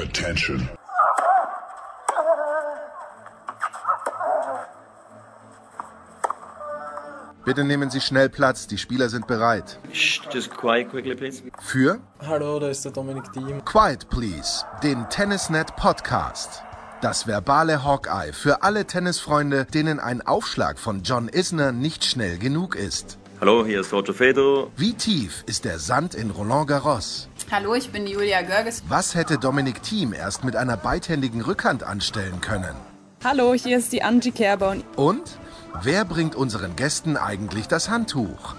Attention. Bitte nehmen Sie schnell Platz, die Spieler sind bereit. Just quiet quickly, please. Für Hallo, da ist der Dominik Diem. Quiet Please, den Tennisnet Podcast. Das verbale Hawkeye für alle Tennisfreunde, denen ein Aufschlag von John Isner nicht schnell genug ist. Hallo, hier ist Roger Fedor. Wie tief ist der Sand in Roland Garros? Hallo, ich bin Julia Görges. Was hätte Dominik Thiem erst mit einer beidhändigen Rückhand anstellen können? Hallo, hier ist die Angie Kerber. Und wer bringt unseren Gästen eigentlich das Handtuch?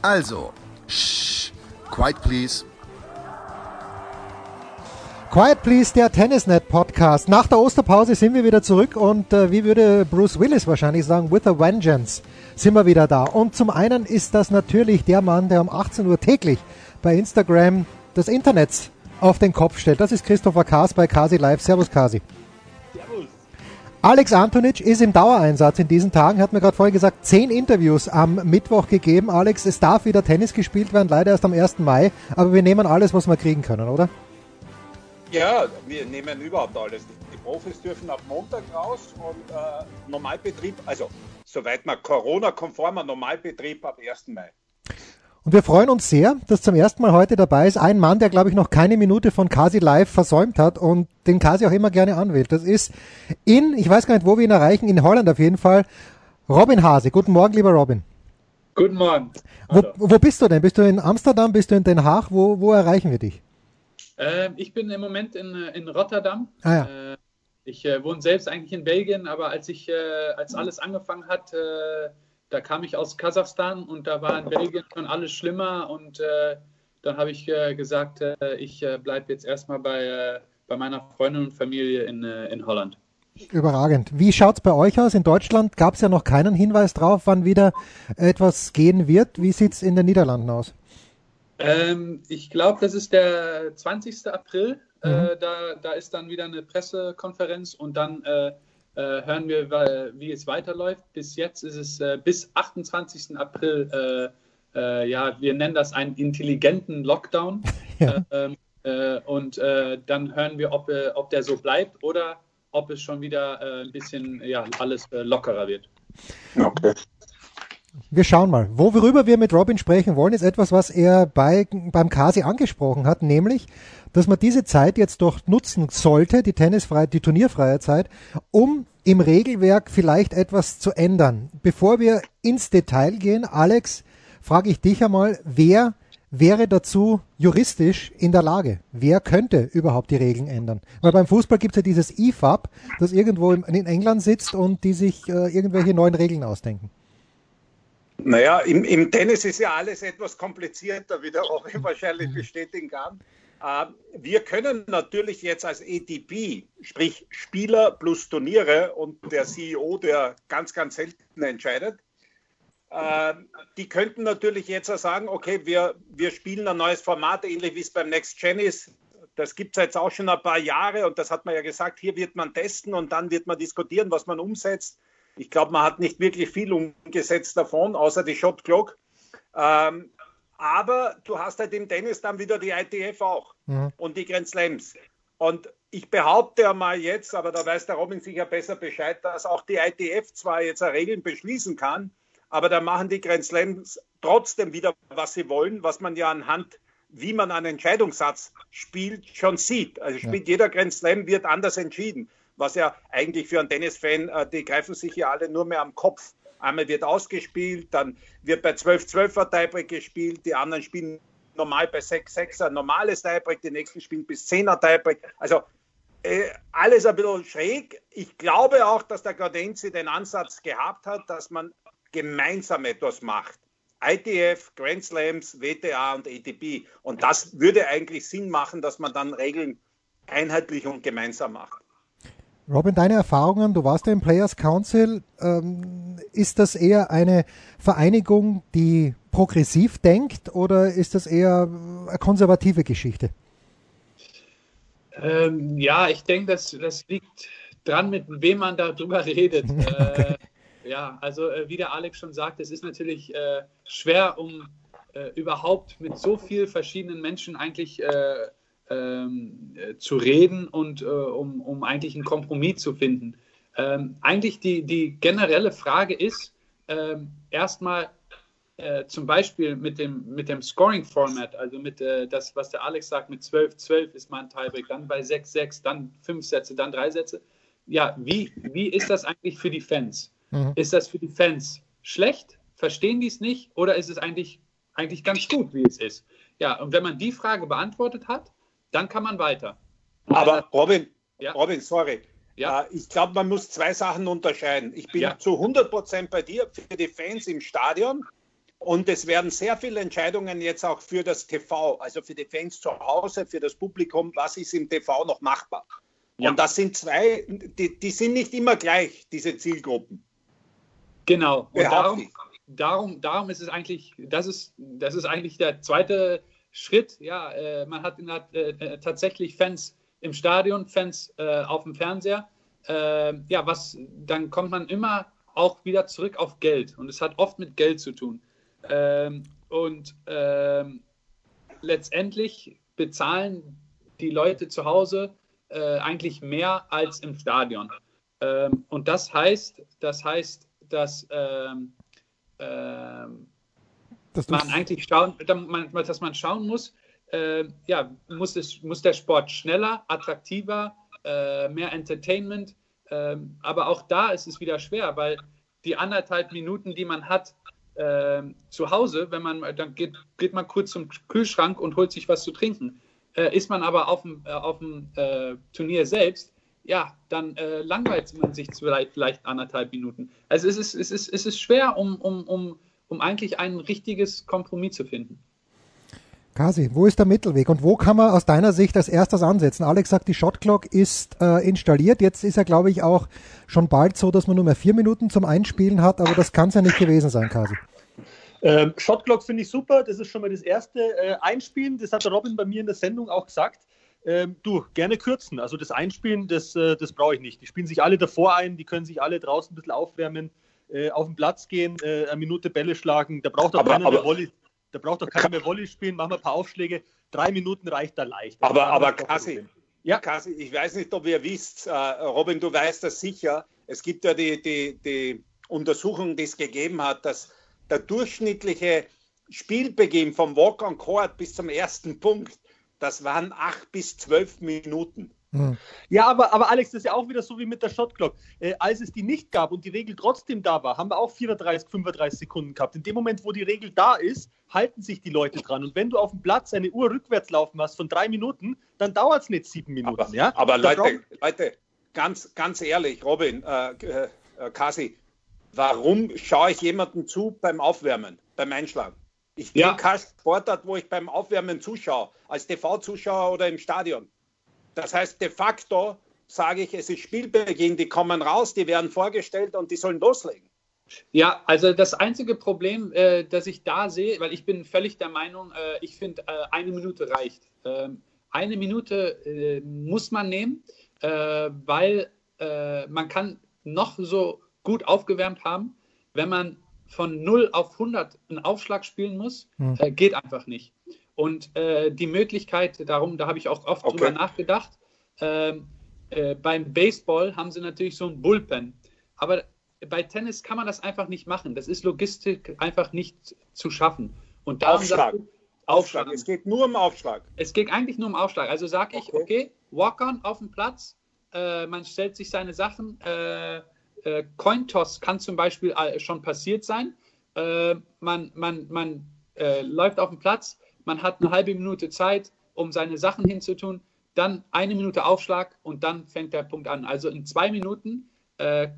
Also, shh, quiet please. Quiet Please, der Tennisnet Podcast. Nach der Osterpause sind wir wieder zurück und äh, wie würde Bruce Willis wahrscheinlich sagen, with a vengeance sind wir wieder da. Und zum einen ist das natürlich der Mann, der um 18 Uhr täglich bei Instagram das Internet auf den Kopf stellt. Das ist Christopher Kaas bei Kasi Live. Servus Kasi. Servus. Alex Antonic ist im Dauereinsatz in diesen Tagen, hat mir gerade vorher gesagt, zehn Interviews am Mittwoch gegeben. Alex, es darf wieder Tennis gespielt werden, leider erst am 1. Mai, aber wir nehmen alles, was wir kriegen können, oder? Ja, wir nehmen überhaupt alles. Die Profis dürfen ab Montag raus und äh, Normalbetrieb, also soweit man Corona-konformer Normalbetrieb ab 1. Mai. Und wir freuen uns sehr, dass zum ersten Mal heute dabei ist ein Mann, der, glaube ich, noch keine Minute von Kasi Live versäumt hat und den Kasi auch immer gerne anwählt. Das ist in, ich weiß gar nicht, wo wir ihn erreichen, in Holland auf jeden Fall, Robin Hase. Guten Morgen, lieber Robin. Guten Morgen. Wo, wo, bist du denn? Bist du in Amsterdam? Bist du in Den Haag? Wo, wo erreichen wir dich? Äh, ich bin im Moment in, in Rotterdam. Ah, ja. äh, ich äh, wohne selbst eigentlich in Belgien, aber als ich, äh, als alles angefangen hat, äh, da kam ich aus Kasachstan und da war in Belgien schon alles schlimmer und äh, dann habe ich gesagt, ich bleibe jetzt erstmal bei, bei meiner Freundin und Familie in, in Holland. Überragend. Wie schaut es bei euch aus? In Deutschland gab es ja noch keinen Hinweis drauf, wann wieder etwas gehen wird. Wie sieht es in den Niederlanden aus? Ähm, ich glaube, das ist der 20. April. Mhm. Äh, da, da ist dann wieder eine Pressekonferenz und dann äh, äh, hören wir, wie es weiterläuft. Bis jetzt ist es äh, bis 28. April, äh, äh, ja, wir nennen das einen intelligenten Lockdown. Ja. Ähm, und dann hören wir, ob, ob der so bleibt oder ob es schon wieder ein bisschen ja, alles lockerer wird. Okay. Wir schauen mal. Worüber wir mit Robin sprechen wollen, ist etwas, was er bei, beim Kasi angesprochen hat, nämlich, dass man diese Zeit jetzt doch nutzen sollte, die tennisfreie, die turnierfreie Zeit, um im Regelwerk vielleicht etwas zu ändern. Bevor wir ins Detail gehen, Alex, frage ich dich einmal, wer wäre dazu juristisch in der Lage? Wer könnte überhaupt die Regeln ändern? Weil beim Fußball gibt es ja dieses IFAB, das irgendwo in England sitzt und die sich äh, irgendwelche neuen Regeln ausdenken. Naja, im, im Tennis ist ja alles etwas komplizierter, wie der Robin wahrscheinlich bestätigen kann. Ähm, wir können natürlich jetzt als ATP, sprich Spieler plus Turniere und der CEO, der ganz, ganz selten entscheidet, ähm, die könnten natürlich jetzt sagen, okay, wir, wir spielen ein neues Format, ähnlich wie es beim Next Gen ist. Das gibt es jetzt auch schon ein paar Jahre und das hat man ja gesagt, hier wird man testen und dann wird man diskutieren, was man umsetzt. Ich glaube, man hat nicht wirklich viel umgesetzt davon, außer die Shot Clock. Ähm, aber du hast halt im Tennis dann wieder die ITF auch mhm. und die Grand Slams. Und ich behaupte einmal jetzt, aber da weiß der Robin sicher besser Bescheid, dass auch die ITF zwar jetzt Regeln beschließen kann, aber da machen die Grand Slams trotzdem wieder, was sie wollen, was man ja anhand, wie man einen Entscheidungssatz spielt, schon sieht. Also spielt ja. jeder Grand Slam, wird anders entschieden was ja eigentlich für einen Tennisfan, äh, die greifen sich ja alle nur mehr am Kopf. Einmal wird ausgespielt, dann wird bei 12-12er Tiebreak gespielt, die anderen spielen normal bei 6-6er normales Tiebreak, die nächsten spielen bis 10er Tiebreak. Also äh, alles ein bisschen schräg. Ich glaube auch, dass der Gaudenzi den Ansatz gehabt hat, dass man gemeinsam etwas macht. ITF, Grand Slams, WTA und ATP. Und das würde eigentlich Sinn machen, dass man dann Regeln einheitlich und gemeinsam macht. Robin, deine Erfahrungen, du warst ja im Players Council, ähm, ist das eher eine Vereinigung, die progressiv denkt oder ist das eher eine konservative Geschichte? Ähm, ja, ich denke, das, das liegt dran, mit wem man darüber redet. okay. äh, ja, also äh, wie der Alex schon sagt, es ist natürlich äh, schwer, um äh, überhaupt mit so vielen verschiedenen Menschen eigentlich äh, ähm, äh, zu reden und äh, um, um eigentlich einen Kompromiss zu finden. Ähm, eigentlich die, die generelle Frage ist, ähm, erstmal äh, zum Beispiel mit dem, mit dem Scoring-Format, also mit äh, das, was der Alex sagt, mit 12-12 ist man ein Tiebreak, dann bei 6-6, dann fünf Sätze, dann drei Sätze. Ja, wie, wie ist das eigentlich für die Fans? Mhm. Ist das für die Fans schlecht? Verstehen die es nicht? Oder ist es eigentlich, eigentlich ganz gut, wie es ist? Ja, und wenn man die Frage beantwortet hat, dann kann man weiter. Aber Robin, ja. Robin, sorry. Ja. Äh, ich glaube, man muss zwei Sachen unterscheiden. Ich bin ja. zu 100 Prozent bei dir für die Fans im Stadion. Und es werden sehr viele Entscheidungen jetzt auch für das TV, also für die Fans zu Hause, für das Publikum, was ist im TV noch machbar. Ja. Und das sind zwei, die, die sind nicht immer gleich, diese Zielgruppen. Genau. Und darum, darum, darum ist es eigentlich, das ist, das ist eigentlich der zweite Schritt. Ja, äh, man hat, hat äh, äh, tatsächlich Fans im Stadion, Fans äh, auf dem Fernseher. Äh, ja, was, dann kommt man immer auch wieder zurück auf Geld. Und es hat oft mit Geld zu tun. Ähm, und ähm, letztendlich bezahlen die Leute zu Hause äh, eigentlich mehr als im Stadion. Ähm, und das heißt, das heißt, dass ähm, ähm, dass man eigentlich schauen, dass man schauen muss, äh, ja, muss, es, muss der Sport schneller, attraktiver, äh, mehr Entertainment, äh, aber auch da ist es wieder schwer, weil die anderthalb Minuten, die man hat äh, zu Hause, wenn man, dann geht, geht man kurz zum Kühlschrank und holt sich was zu trinken. Äh, ist man aber auf dem, äh, auf dem Turnier selbst, ja, dann langweilt man sich vielleicht, vielleicht anderthalb Minuten. Also es ist, es ist, es ist schwer, um, um, um um eigentlich ein richtiges Kompromiss zu finden. Kasi, wo ist der Mittelweg und wo kann man aus deiner Sicht als erstes ansetzen? Alex sagt, die Shotclock ist äh, installiert. Jetzt ist ja, glaube ich, auch schon bald so, dass man nur mehr vier Minuten zum Einspielen hat, aber das kann es ja nicht gewesen sein, Kasi. Ähm, Shotclock finde ich super. Das ist schon mal das erste äh, Einspielen. Das hat der Robin bei mir in der Sendung auch gesagt. Ähm, du, gerne kürzen. Also das Einspielen, das, äh, das brauche ich nicht. Die spielen sich alle davor ein, die können sich alle draußen ein bisschen aufwärmen äh, auf den Platz gehen, äh, eine Minute Bälle schlagen. Da braucht doch keiner mehr Volley. Da braucht doch keiner mehr Volley spielen. Machen wir ein paar Aufschläge. Drei Minuten reicht da leicht. Aber, aber Kassi, ja. Kassi, ich weiß nicht, ob ihr wisst, äh, Robin, du weißt das sicher. Es gibt ja die, die, die Untersuchung, die es gegeben hat, dass der durchschnittliche Spielbeginn vom Walk-on-Court bis zum ersten Punkt, das waren acht bis zwölf Minuten. Hm. Ja, aber, aber Alex, das ist ja auch wieder so wie mit der Shotclock. Äh, als es die nicht gab und die Regel trotzdem da war, haben wir auch 34, 35 Sekunden gehabt. In dem Moment, wo die Regel da ist, halten sich die Leute dran. Und wenn du auf dem Platz eine Uhr rückwärts laufen hast von drei Minuten, dann dauert es nicht sieben Minuten. Aber, ja? aber Leute, Leute, ganz, ganz ehrlich, Robin, äh, äh, Kasi, warum schaue ich jemandem zu beim Aufwärmen, beim Einschlagen? Ich kenne ja. keinen Sportart, wo ich beim Aufwärmen zuschaue, als TV-Zuschauer oder im Stadion. Das heißt, de facto sage ich, es ist Spielbeginn, die kommen raus, die werden vorgestellt und die sollen loslegen. Ja, also das einzige Problem, äh, das ich da sehe, weil ich bin völlig der Meinung, äh, ich finde, äh, eine Minute reicht. Ähm, eine Minute äh, muss man nehmen, äh, weil äh, man kann noch so gut aufgewärmt haben, wenn man von 0 auf 100 einen Aufschlag spielen muss, hm. geht einfach nicht. Und äh, die Möglichkeit, darum, da habe ich auch oft okay. drüber nachgedacht, ähm, äh, beim Baseball haben sie natürlich so ein Bullpen. Aber bei Tennis kann man das einfach nicht machen. Das ist Logistik einfach nicht zu schaffen. Und darum Aufschlag. Du, Aufschlag. Es geht nur um Aufschlag. Es geht eigentlich nur um Aufschlag. Also sage ich, okay, okay Walk-on auf dem Platz, äh, man stellt sich seine Sachen. Äh, äh, Cointoss kann zum Beispiel äh, schon passiert sein. Äh, man man, man äh, läuft auf dem Platz, man hat eine halbe Minute Zeit, um seine Sachen hinzutun, dann eine Minute Aufschlag und dann fängt der Punkt an. Also in zwei Minuten äh,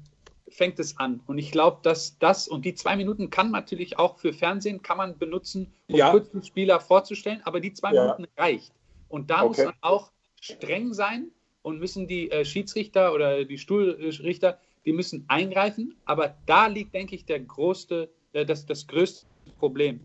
fängt es an. Und ich glaube, dass das und die zwei Minuten kann man natürlich auch für Fernsehen kann man benutzen, um ja. kurz den Spieler vorzustellen, aber die zwei ja. Minuten reicht. Und da okay. muss man auch streng sein und müssen die äh, Schiedsrichter oder die Stuhlrichter, die müssen eingreifen. Aber da liegt, denke ich, der größte, äh, das, das größte Problem.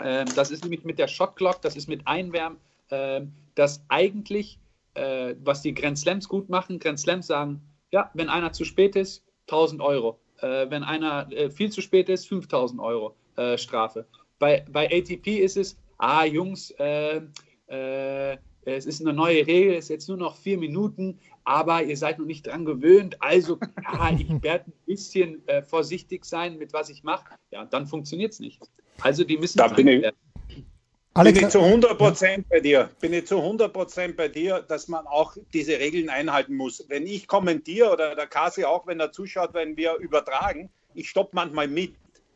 Ähm, das ist nämlich mit der Shot Clock, das ist mit Einwärmen, ähm, dass eigentlich, äh, was die Grand Slams gut machen, Grand Slams sagen, ja, wenn einer zu spät ist, 1000 Euro. Äh, wenn einer äh, viel zu spät ist, 5000 Euro Strafe. Bei, bei ATP ist es, ah, Jungs, äh, äh, es ist eine neue Regel, es ist jetzt nur noch vier Minuten, aber ihr seid noch nicht dran gewöhnt. Also, ja, ich werde ein bisschen äh, vorsichtig sein mit was ich mache. Ja, dann funktioniert es nicht. Also, die müssen. Da bin ich, Alex, bin ich zu 100 Prozent ja. bei dir. Bin ich zu 100 Prozent bei dir, dass man auch diese Regeln einhalten muss. Wenn ich kommentiere oder der Kasi auch, wenn er zuschaut, wenn wir übertragen, ich stoppe manchmal mit.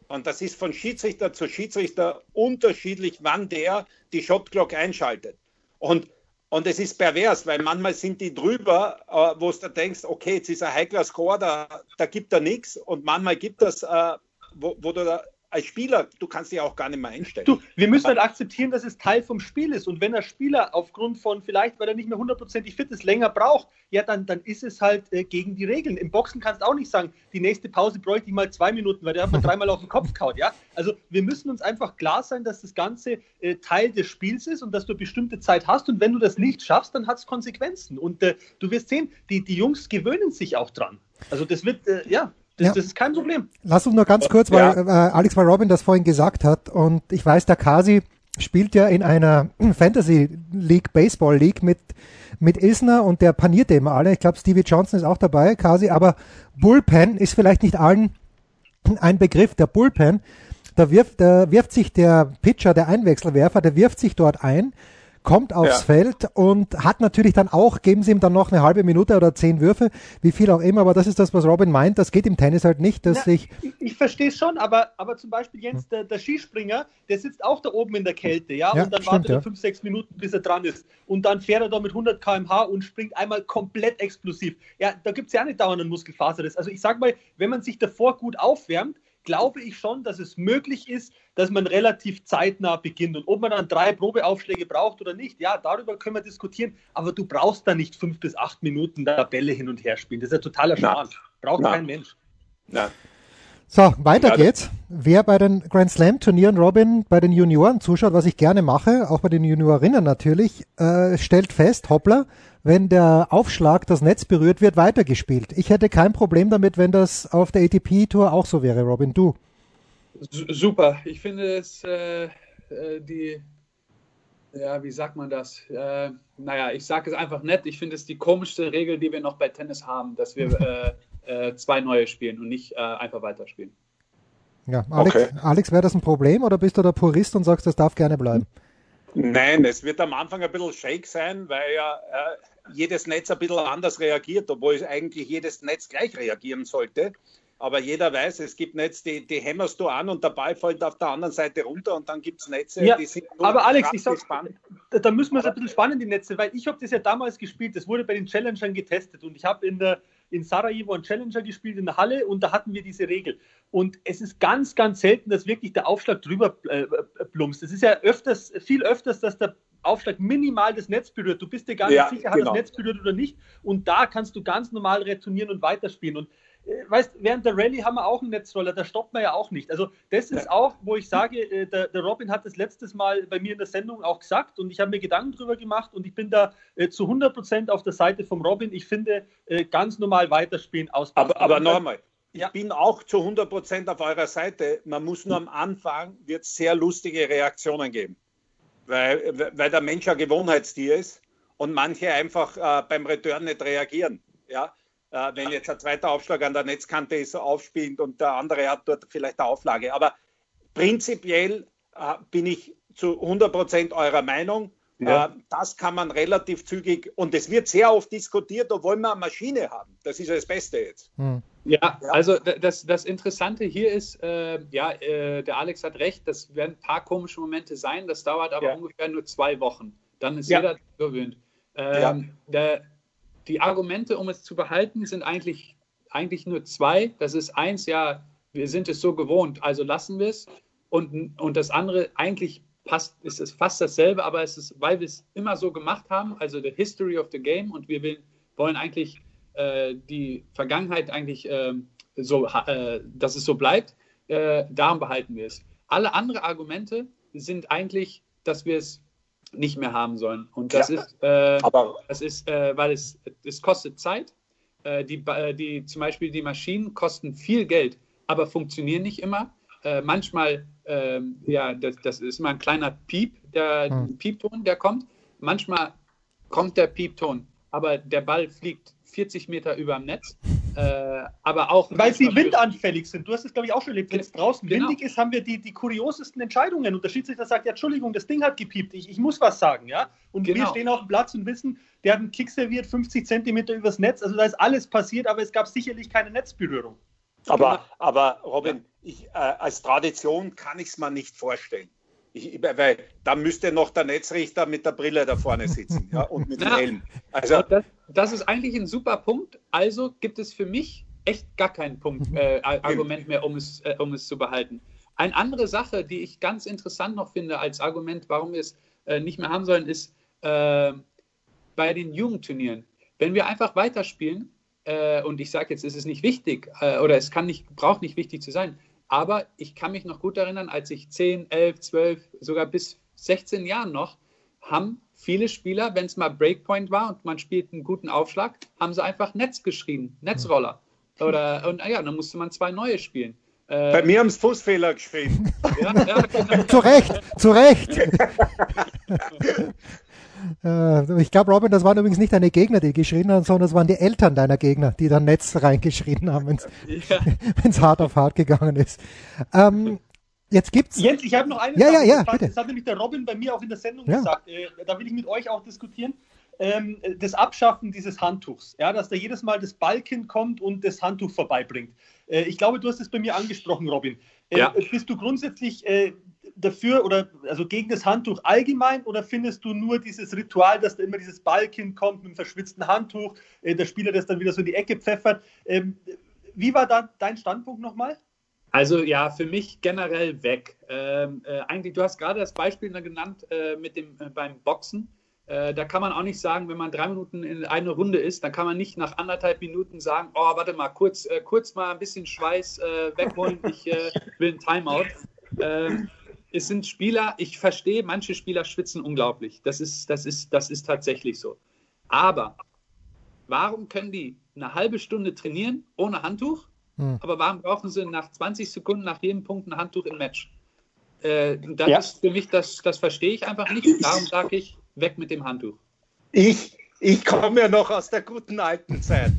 Und das ist von Schiedsrichter zu Schiedsrichter unterschiedlich, wann der die Shotglock einschaltet. Und, und es ist pervers, weil manchmal sind die drüber, äh, wo du denkst, okay, jetzt ist ein heikler Score, da, da gibt er nichts. Und manchmal gibt es, äh, wo, wo du da als Spieler, du kannst dich auch gar nicht mehr einstellen. Du, wir müssen halt akzeptieren, dass es Teil vom Spiel ist. Und wenn der Spieler aufgrund von vielleicht, weil er nicht mehr hundertprozentig fit ist, länger braucht, ja, dann, dann ist es halt äh, gegen die Regeln. Im Boxen kannst du auch nicht sagen, die nächste Pause bräuchte ich mal zwei Minuten, weil der hat man dreimal auf den Kopf kaut. Ja? Also wir müssen uns einfach klar sein, dass das Ganze äh, Teil des Spiels ist und dass du eine bestimmte Zeit hast. Und wenn du das nicht schaffst, dann hat es Konsequenzen. Und äh, du wirst sehen, die, die Jungs gewöhnen sich auch dran. Also das wird, äh, ja, das, ja. das, ist kein Problem. Lass uns nur ganz kurz, weil ja. äh, Alex weil Robin das vorhin gesagt hat und ich weiß, der Kasi spielt ja in einer Fantasy League, Baseball League mit, mit Isner und der paniert eben alle. Ich glaube, Stevie Johnson ist auch dabei, Kasi, aber Bullpen ist vielleicht nicht allen ein Begriff. Der Bullpen, da wirft, da wirft sich der Pitcher, der Einwechselwerfer, der wirft sich dort ein kommt aufs ja. Feld und hat natürlich dann auch, geben sie ihm dann noch eine halbe Minute oder zehn Würfe, wie viel auch immer, aber das ist das, was Robin meint, das geht im Tennis halt nicht, dass Na, ich... Ich, ich verstehe es schon, aber, aber zum Beispiel Jens, der, der, Skispringer, der sitzt auch da oben in der Kälte, ja, ja und dann stimmt, wartet er ja. fünf, sechs Minuten, bis er dran ist und dann fährt er da mit 100 km/h und springt einmal komplett explosiv. Ja, da gibt es ja nicht dauernd einen Muskelfaserriss. Also ich sag mal, wenn man sich davor gut aufwärmt, glaube ich schon, dass es möglich ist, dass man relativ zeitnah beginnt. Und ob man dann drei Probeaufschläge braucht oder nicht, ja, darüber können wir diskutieren. Aber du brauchst da nicht fünf bis acht Minuten da Bälle hin und her spielen. Das ist ja totaler Schmarrn. Braucht Na. kein Mensch. Na. So, weiter ja, geht's. Wer bei den Grand Slam Turnieren Robin bei den Junioren zuschaut, was ich gerne mache, auch bei den Juniorinnen natürlich, äh, stellt fest, hoppla, wenn der Aufschlag das Netz berührt, wird weitergespielt. Ich hätte kein Problem damit, wenn das auf der ATP Tour auch so wäre, Robin. Du? Super. Ich finde es äh, äh, die, ja, wie sagt man das? Äh, naja, ich sage es einfach nett. Ich finde es die komischste Regel, die wir noch bei Tennis haben, dass wir äh, äh, zwei neue spielen und nicht äh, einfach weiterspielen. Ja, Alex, okay. Alex wäre das ein Problem oder bist du der Purist und sagst, das darf gerne bleiben? Nein, es wird am Anfang ein bisschen shake sein, weil ja äh, jedes Netz ein bisschen anders reagiert, obwohl eigentlich jedes Netz gleich reagieren sollte. Aber jeder weiß, es gibt Netze, die, die hämmerst du an und der Ball fällt auf der anderen Seite runter und dann gibt es Netze, ja, die sind Aber Alex, ich sag, da, da müssen wir es ein bisschen spannen, die Netze, weil ich habe das ja damals gespielt, das wurde bei den Challengern getestet und ich habe in der in Sarajevo einen Challenger gespielt in der Halle und da hatten wir diese Regel. Und es ist ganz, ganz selten, dass wirklich der Aufschlag drüber äh, plumpst. Es ist ja öfters, viel öfters, dass der Aufschlag minimal das Netz berührt. Du bist dir gar ja, nicht sicher, hat genau. das Netz berührt oder nicht. Und da kannst du ganz normal retournieren und weiterspielen. Und äh, weißt, während der Rallye haben wir auch einen Netzroller, da stoppt man ja auch nicht. Also das ist auch, wo ich sage, äh, der, der, Robin hat das letztes Mal bei mir in der Sendung auch gesagt und ich habe mir Gedanken darüber gemacht und ich bin da äh, zu 100 Prozent auf der Seite vom Robin. Ich finde, äh, ganz normal weiterspielen aus. Aber, aber nochmal, ich ja. bin auch zu 100 Prozent auf eurer Seite. Man muss nur am Anfang, wird sehr lustige Reaktionen geben, weil, weil der Mensch ein Gewohnheitstier ist und manche einfach äh, beim Return nicht reagieren. Ja, äh, wenn jetzt ein zweiter Aufschlag an der Netzkante ist, aufspielt und der andere hat dort vielleicht eine Auflage. Aber prinzipiell äh, bin ich zu 100 Prozent eurer Meinung. Ja. Äh, das kann man relativ zügig und es wird sehr oft diskutiert, obwohl wir eine Maschine haben. Das ist ja das Beste jetzt. Hm. Ja, ja, also das, das Interessante hier ist, äh, ja, äh, der Alex hat recht, das werden ein paar komische Momente sein, das dauert aber ja. ungefähr nur zwei Wochen. Dann ist jeder gewöhnt. Ähm, der, die Argumente, um es zu behalten, sind eigentlich, eigentlich nur zwei. Das ist eins, ja, wir sind es so gewohnt, also lassen wir es. Und, und das andere, eigentlich passt, ist es fast dasselbe, aber es ist, weil wir es immer so gemacht haben, also the history of the game und wir will, wollen eigentlich äh, die Vergangenheit eigentlich äh, so, äh, dass es so bleibt, äh, darum behalten wir es. Alle anderen Argumente sind eigentlich, dass wir es nicht mehr haben sollen. Und das ja, ist, äh, aber das ist äh, weil es, es kostet Zeit. Äh, die, äh, die, zum Beispiel die Maschinen kosten viel Geld, aber funktionieren nicht immer. Äh, manchmal, ähm, ja, das, das, ist immer ein kleiner Piep, der hm. Piepton, der kommt. Manchmal kommt der Piepton, aber der Ball fliegt 40 Meter über dem Netz. Äh, aber auch. Weil sie windanfällig sind. Du hast es, glaube ich, auch schon erlebt. Wenn es draußen Genau. windig ist, haben wir die, die kuriosesten Entscheidungen. Und der Schiedsrichter sagt: Ja, Entschuldigung, das Ding hat gepiept. Ich, ich muss was sagen. ja. Und wir Genau. stehen auf dem Platz und wissen, der hat einen Kick serviert, 50 Zentimeter übers Netz. Also da ist alles passiert, aber es gab sicherlich keine Netzberührung. Aber, aber Robin, ich, äh, als Tradition kann ich es mir nicht vorstellen. Ich, weil da müsste noch der Netzrichter mit der Brille da vorne sitzen ja, und mit dem. Helm. Also, das, das ist eigentlich ein super Punkt. Also gibt es für mich echt gar keinen Punkt, äh, Argument mehr, um es, äh, um es zu behalten. Eine andere Sache, die ich ganz interessant noch finde als Argument, warum wir es äh, nicht mehr haben sollen, ist äh, bei den Jugendturnieren. Wenn wir einfach weiterspielen, äh, und ich sage jetzt, es ist nicht wichtig äh, oder es kann nicht, braucht nicht wichtig zu sein, aber ich kann mich noch gut erinnern, als ich 10, 11, 12, sogar bis 16 Jahren noch, haben viele Spieler, wenn es mal Breakpoint war und man spielt einen guten Aufschlag, haben sie einfach Netz geschrieben, Netzroller. Oder, und ja, dann musste man zwei neue spielen. Äh, bei mir haben sie Fußfehler geschrieben. ja, ja, genau. zu Recht, zu Recht. Äh, ich glaube, Robin, das waren übrigens nicht deine Gegner, die geschrien haben, sondern das waren die Eltern deiner Gegner, die dann Netz reingeschrien haben, wenn es ja. hart auf hart gegangen ist. Ähm, jetzt gibt's. Jens, ich habe noch eine Ja, Sache ja, ja, gefragt. bitte. Das hat nämlich der Robin bei mir auch in der Sendung Ja. gesagt. Äh, da will ich mit euch auch diskutieren. Ähm, das Abschaffen dieses Handtuchs, ja, dass da jedes Mal das Ballkind kommt und das Handtuch vorbeibringt. Äh, ich glaube, du hast es bei mir angesprochen, Robin. Äh, Ja. Bist du grundsätzlich äh, dafür oder also gegen das Handtuch allgemein oder findest du nur dieses Ritual, dass da immer dieses Ballkind kommt mit einem verschwitzten Handtuch, äh, der Spieler das dann wieder so in die Ecke pfeffert? Ähm, wie war da dein Standpunkt nochmal? Also ja, für mich generell weg. Ähm, äh, eigentlich, du hast gerade das Beispiel genannt äh, mit dem äh, beim Boxen. Äh, da kann man auch nicht sagen, wenn man drei Minuten in eine Runde ist, dann kann man nicht nach anderthalb Minuten sagen, oh, warte mal, kurz, äh, kurz mal ein bisschen Schweiß äh, wegholen, ich äh, will ein Timeout. Ähm, es sind Spieler, ich verstehe, manche Spieler schwitzen unglaublich. Das ist, das ist, das ist tatsächlich so. Aber warum können die eine halbe Stunde trainieren ohne Handtuch? Hm. Aber warum brauchen sie nach 20 Sekunden nach jedem Punkt ein Handtuch im Match? Äh, das Ja. ist für mich, das, das verstehe ich einfach nicht. Darum sage ich, weg mit dem Handtuch. Ich, ich komme ja noch aus der guten alten Zeit.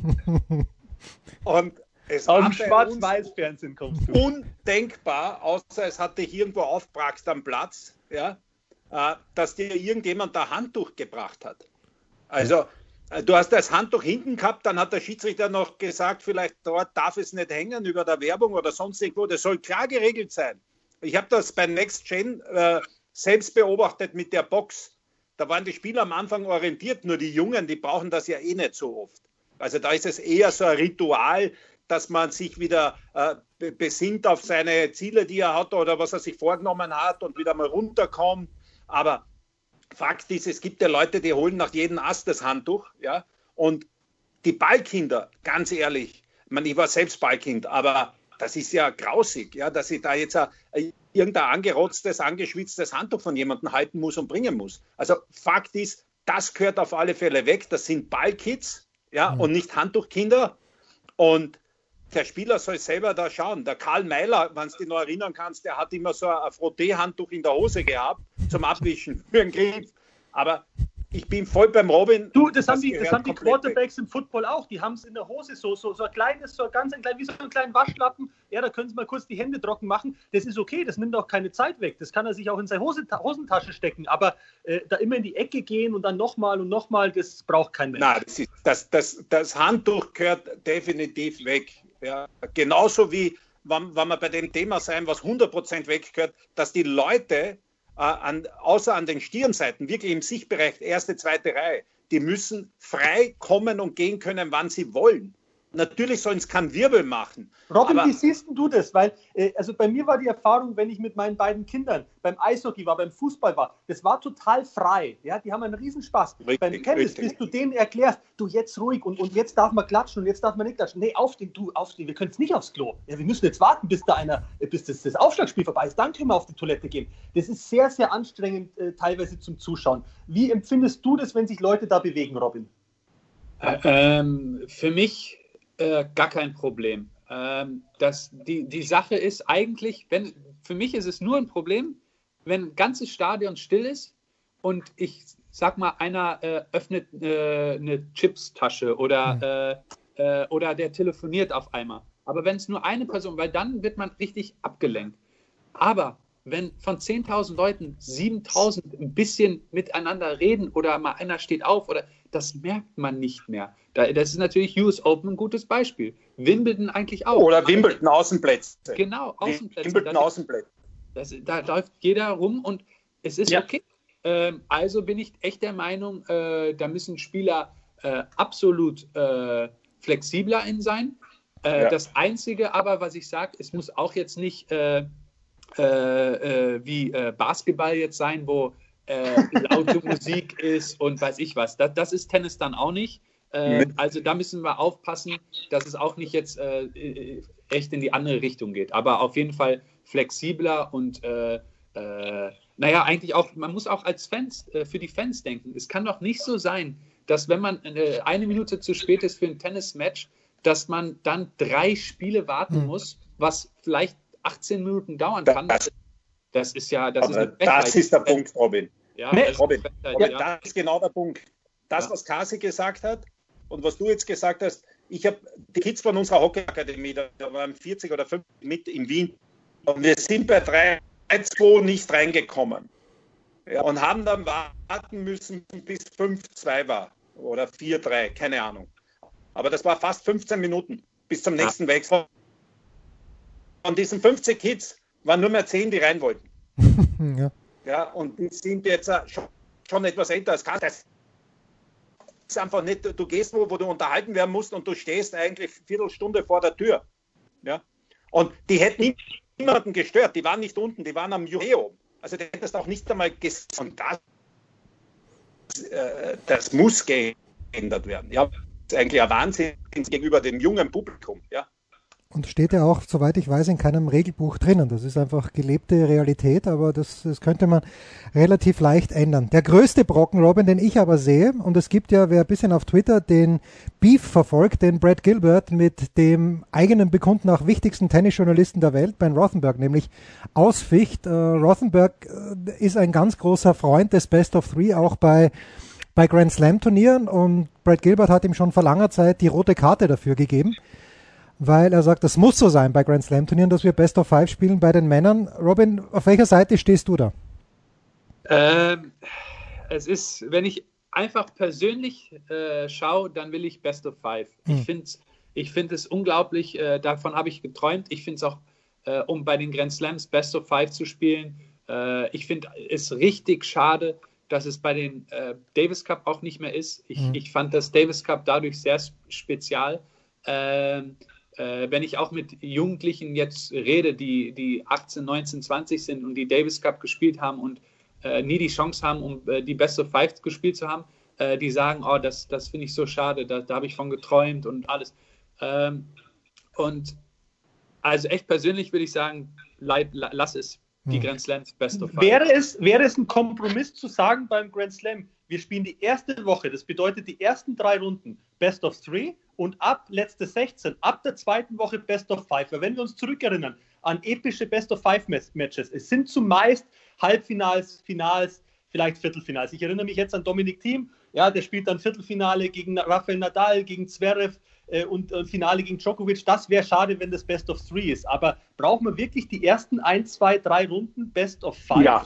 Und es Aus dem Schwarz-Weiß-Fernsehen kommst du. undenkbar, außer es hatte irgendwo aufbrachst am Platz, ja, äh, dass dir irgendjemand ein Handtuch gebracht hat. Also, äh, du hast das Handtuch hinten gehabt, dann hat der Schiedsrichter noch gesagt, vielleicht dort darf es nicht hängen über der Werbung oder sonst irgendwo. Das soll klar geregelt sein. Ich habe das bei Next Gen äh, selbst beobachtet mit der Box. Da waren die Spieler am Anfang orientiert, nur die Jungen, die brauchen das ja eh nicht so oft. Also da ist es eher so ein Ritual, dass man sich wieder äh, be- besinnt auf seine Ziele, die er hat oder was er sich vorgenommen hat und wieder mal runterkommt. Aber Fakt ist, es gibt ja Leute, die holen nach jedem Ast das Handtuch, ja. Und die Ballkinder, ganz ehrlich, ich, meine, ich war selbst Ballkind, aber das ist ja grausig, ja, dass ich da jetzt irgendein angerotztes, angeschwitztes Handtuch von jemandem halten muss und bringen muss. Also Fakt ist, das gehört auf alle Fälle weg. Das sind Ballkids, ja, und nicht Handtuchkinder. Und der Spieler soll selber da schauen. Der Karl Meiler, wenn du dich noch erinnern kannst, der hat immer so ein Frotté-Handtuch in der Hose gehabt zum Abwischen für den Griff. Aber ich bin voll beim Robin. Du, das, haben die, das haben die weg. Quarterbacks im Football auch. Die haben es in der Hose so, so, so ein kleines, so ein ganz ein klein, wie so einen kleinen Waschlappen. Ja, da können sie mal kurz die Hände trocken machen. Das ist okay, das nimmt auch keine Zeit weg. Das kann er sich auch in seine Hose, Hosentasche stecken. Aber äh, da immer in die Ecke gehen und dann nochmal und nochmal, das braucht kein Mensch. Nein, das, ist, das, das, das Handtuch gehört definitiv weg. Ja. Genauso wie, wenn, wenn wir bei dem Thema sein, was 100% weggehört, dass die Leute, an, außer an den Stirnseiten, wirklich im Sichtbereich, erste, zweite Reihe, die müssen frei kommen und gehen können, wann sie wollen. Natürlich sollen es keinen Wirbel machen. Robin, aber- wie siehst denn du das? Weil, äh, also bei mir war die Erfahrung, wenn ich mit meinen beiden Kindern beim Eishockey war, beim Fußball war, das war total frei. Ja, die haben einen Riesenspaß. Richtig, beim Tennis, richtig. bis du denen erklärst, du jetzt ruhig und, und jetzt darf man klatschen und jetzt darf man nicht klatschen. Nee, auf den, du, auf den, wir können jetzt nicht aufs Klo. Ja, wir müssen jetzt warten, bis da einer, äh, bis das, das Aufschlagspiel vorbei ist. Dann können wir auf die Toilette gehen. Das ist sehr, sehr anstrengend, äh, teilweise zum Zuschauen. Wie empfindest du das, wenn sich Leute da bewegen, Robin? Ähm, für mich äh, gar kein Problem. Ähm, das, die, die Sache ist eigentlich, wenn, für mich ist es nur ein Problem, wenn ein ganzes Stadion still ist und ich sag mal, einer äh, öffnet äh, eine Chips-Tasche oder, mhm. äh, oder der telefoniert auf einmal. Aber wenn es nur eine Person, weil dann wird man richtig abgelenkt. Aber wenn von 10.000 Leuten 7.000 ein bisschen miteinander reden oder mal einer steht auf oder das merkt man nicht mehr. das ist natürlich US Open ein gutes Beispiel. Wimbledon eigentlich auch. Oder Wimbledon Außenplätze. Genau, Außenplätze. Wimbledon Außenplätze. Das, da läuft jeder rum und es ist ja. okay. Ähm, also bin ich echt der Meinung, äh, da müssen Spieler äh, absolut äh, flexibler in sein. Äh, ja. Das Einzige aber, was ich sage, es muss auch jetzt nicht äh, äh, wie Basketball jetzt sein, wo laute Musik ist und weiß ich was. Das, das ist Tennis dann auch nicht. Ähm, also da müssen wir aufpassen, dass es auch nicht jetzt echt in die andere Richtung geht. Aber auf jeden Fall flexibler und äh, äh, naja, eigentlich auch, man muss auch als Fans, äh, für die Fans denken. Es kann doch nicht so sein, dass wenn man äh, eine Minute zu spät ist für ein Tennismatch, dass man dann drei Spiele warten mhm. muss, was vielleicht 18 Minuten dauern kann. Das, das ist ja, das, ist, das ist, der Punkt, Robin. Ja, nee, Robin, Robin ja. das ist genau der Punkt. Das, ja. was Kasi gesagt hat und was du jetzt gesagt hast, ich habe die Kids von unserer Hockeyakademie, da waren 40 oder 50 mit in Wien und wir sind bei 3-2 nicht reingekommen. Ja, und haben dann warten müssen, bis 5-2 war oder 4-3, keine Ahnung. Aber das war fast 15 Minuten bis zum nächsten ja. Wechsel. Von diesen 50 Kids waren nur mehr 10, die rein wollten. ja. ja, und die sind jetzt schon, schon etwas älter als. Das ist einfach nicht, du gehst wo, wo du unterhalten werden musst und du stehst eigentlich eine Viertelstunde vor der Tür. Ja, und die hätten niemanden gestört. Die waren nicht unten, die waren am Jubiläum. Also du hättest auch nicht einmal gesagt, und das, äh, das muss geändert werden. Ja, das ist eigentlich ein Wahnsinn gegenüber dem jungen Publikum. Ja. Und steht ja auch, soweit ich weiß, in keinem Regelbuch drinnen. Das ist einfach gelebte Realität, aber das, das könnte man relativ leicht ändern. Der größte Brocken, Robin, den ich aber sehe, und es gibt ja, wer ein bisschen auf Twitter den Beef verfolgt, den Brad Gilbert mit dem eigenen Bekunden auch wichtigsten Tennisjournalisten der Welt, Ben Rothenberg, nämlich ausficht. Äh, Rothenberg äh, ist ein ganz großer Freund des Best of Three, auch bei bei Grand Slam Turnieren und Brad Gilbert hat ihm schon vor langer Zeit die rote Karte dafür gegeben weil er sagt, das muss so sein bei Grand Slam Turnieren, dass wir Best of Five spielen bei den Männern. Robin, auf welcher Seite stehst du da? Ähm, es ist, wenn ich einfach persönlich äh, schaue, dann will ich Best of Five. Hm. Ich finde ich find es unglaublich, äh, davon habe ich geträumt. Ich finde es auch, äh, um bei den Grand Slams Best of Five zu spielen, äh, ich finde es richtig schade, dass es bei den äh, Davis Cup auch nicht mehr ist. Ich, hm. ich fand das Davis Cup dadurch sehr spezial. Ähm, äh, wenn ich auch mit Jugendlichen jetzt rede, die, die 18, 19, 20 sind und die Davis Cup gespielt haben und äh, nie die Chance haben, um äh, die Best of Five gespielt zu haben, äh, die sagen, oh, das, das finde ich so schade, da, da habe ich von geträumt und alles. Ähm, und also echt persönlich würde ich sagen, leid, lass es. Die hm. Grand Slams Best of Five. Wäre es, wäre es ein Kompromiss zu sagen beim Grand Slam, wir spielen die erste Woche, das bedeutet die ersten drei Runden Best of Three und ab letzte 16, ab der zweiten Woche Best of Five. Wenn wir uns zurückerinnern an epische Best of Five Matches, es sind zumeist Halbfinals, Finals, vielleicht Viertelfinals. Ich erinnere mich jetzt an Dominik Thiem, ja, der spielt dann Viertelfinale gegen Rafael Nadal, gegen Zverev äh, und äh, Finale gegen Djokovic. Das wäre schade, wenn das Best of Three ist. Aber brauchen wir wirklich die ersten ein, zwei, drei Runden Best of Five? Ja.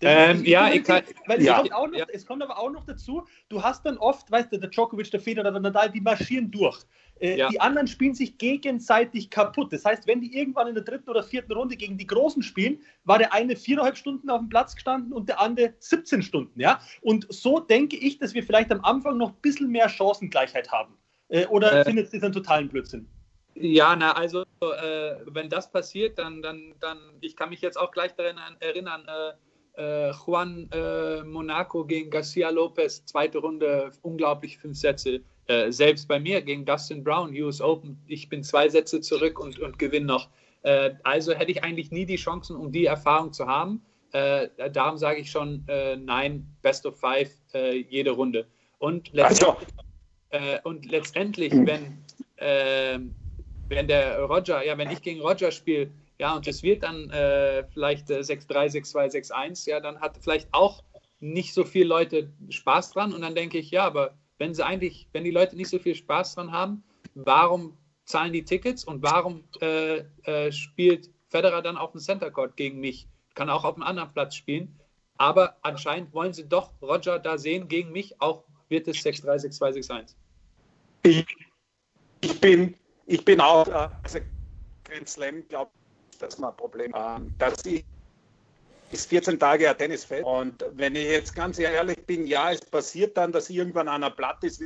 Ähm, ja, ich kann, weil ja. Es, kommt noch, ja. es kommt aber auch noch dazu, du hast dann oft, weißt du, der Djokovic, der Federer, der Nadal, die marschieren durch. Äh, ja. Die anderen spielen sich gegenseitig kaputt. Das heißt, wenn die irgendwann in der dritten oder vierten Runde gegen die Großen spielen, war der eine viereinhalb Stunden auf dem Platz gestanden und der andere 17 Stunden. Ja? Und so denke ich, dass wir vielleicht am Anfang noch ein bisschen mehr Chancengleichheit haben. Äh, oder äh, findet ihr das einen totalen Blödsinn? Ja, na, also äh, wenn das passiert, dann, dann, dann, ich kann mich jetzt auch gleich daran erinnern, äh, äh, Juan äh, Monaco gegen Garcia Lopez, zweite Runde, unglaublich fünf Sätze. Äh, selbst bei mir gegen Dustin Brown, US Open, ich bin zwei Sätze zurück und, und gewinne noch. Äh, also hätte ich eigentlich nie die Chancen, um die Erfahrung zu haben. Äh, darum sage ich schon, äh, nein, Best of Five jede Runde. Und letztendlich, und letztendlich wenn, wenn der Roger, ja, wenn ich gegen Roger spiele, ja, und es wird dann äh, vielleicht äh, 6-3, 6-2, 6-1, ja, dann hat vielleicht auch nicht so viele Leute Spaß dran. Und dann denke ich, ja, aber wenn sie eigentlich, wenn die Leute nicht so viel Spaß dran haben, warum zahlen die Tickets und warum äh, äh, spielt Federer dann auf dem Center Court gegen mich? Kann auch auf einem anderen Platz spielen. Aber anscheinend wollen sie doch Roger da sehen gegen mich, auch wird es 6-3, 6-2, 6-1. Ich, ich, bin, ich bin auch, äh, also Grand Slam, glaube ich, das ist mal ein Problem. Dass ich ist 14 Tage ein Tennisfeld. Und wenn ich jetzt ganz ehrlich bin, ja, es passiert dann, dass irgendwann einer platt ist,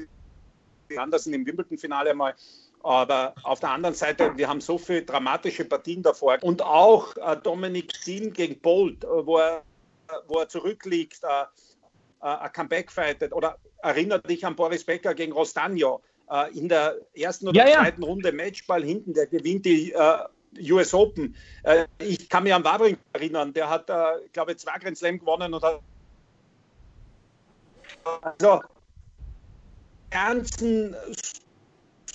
wie anders in dem Wimbledon-Finale mal. Aber auf der anderen Seite, wir haben so viele dramatische Partien davor. Und auch äh, Dominik Thiem gegen Bolt, äh, wo, er, wo er zurückliegt, äh, äh, ein Comeback fightet. Oder erinnert dich an Boris Becker gegen Rostagno äh, in der ersten oder ja, zweiten ja. Runde Matchball hinten, der gewinnt die US Open. Äh, ich kann mich an Wawring erinnern, der hat, äh, glaube ich, zwei Grand Slam gewonnen und hat. Also, ganzen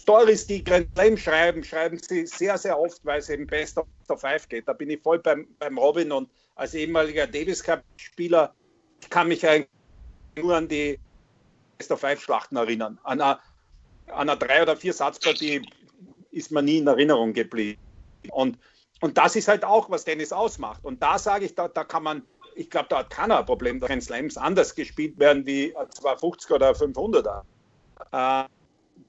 Stories, die Grand Slam schreiben, schreiben sie sehr, sehr oft, weil es eben Best of Five geht. Da bin ich voll beim, beim Robin und als ehemaliger Davis Cup-Spieler kann mich eigentlich nur an die Best of Five Schlachten erinnern. An einer, an einer drei- oder vier Satzpartie ist mir nie in Erinnerung geblieben. Und, und das ist halt auch, was Tennis ausmacht. Und da sage ich, da, da kann man, ich glaube, da hat keiner ein Problem, dass Grand Slams anders gespielt werden wie 250 oder 500er. Äh,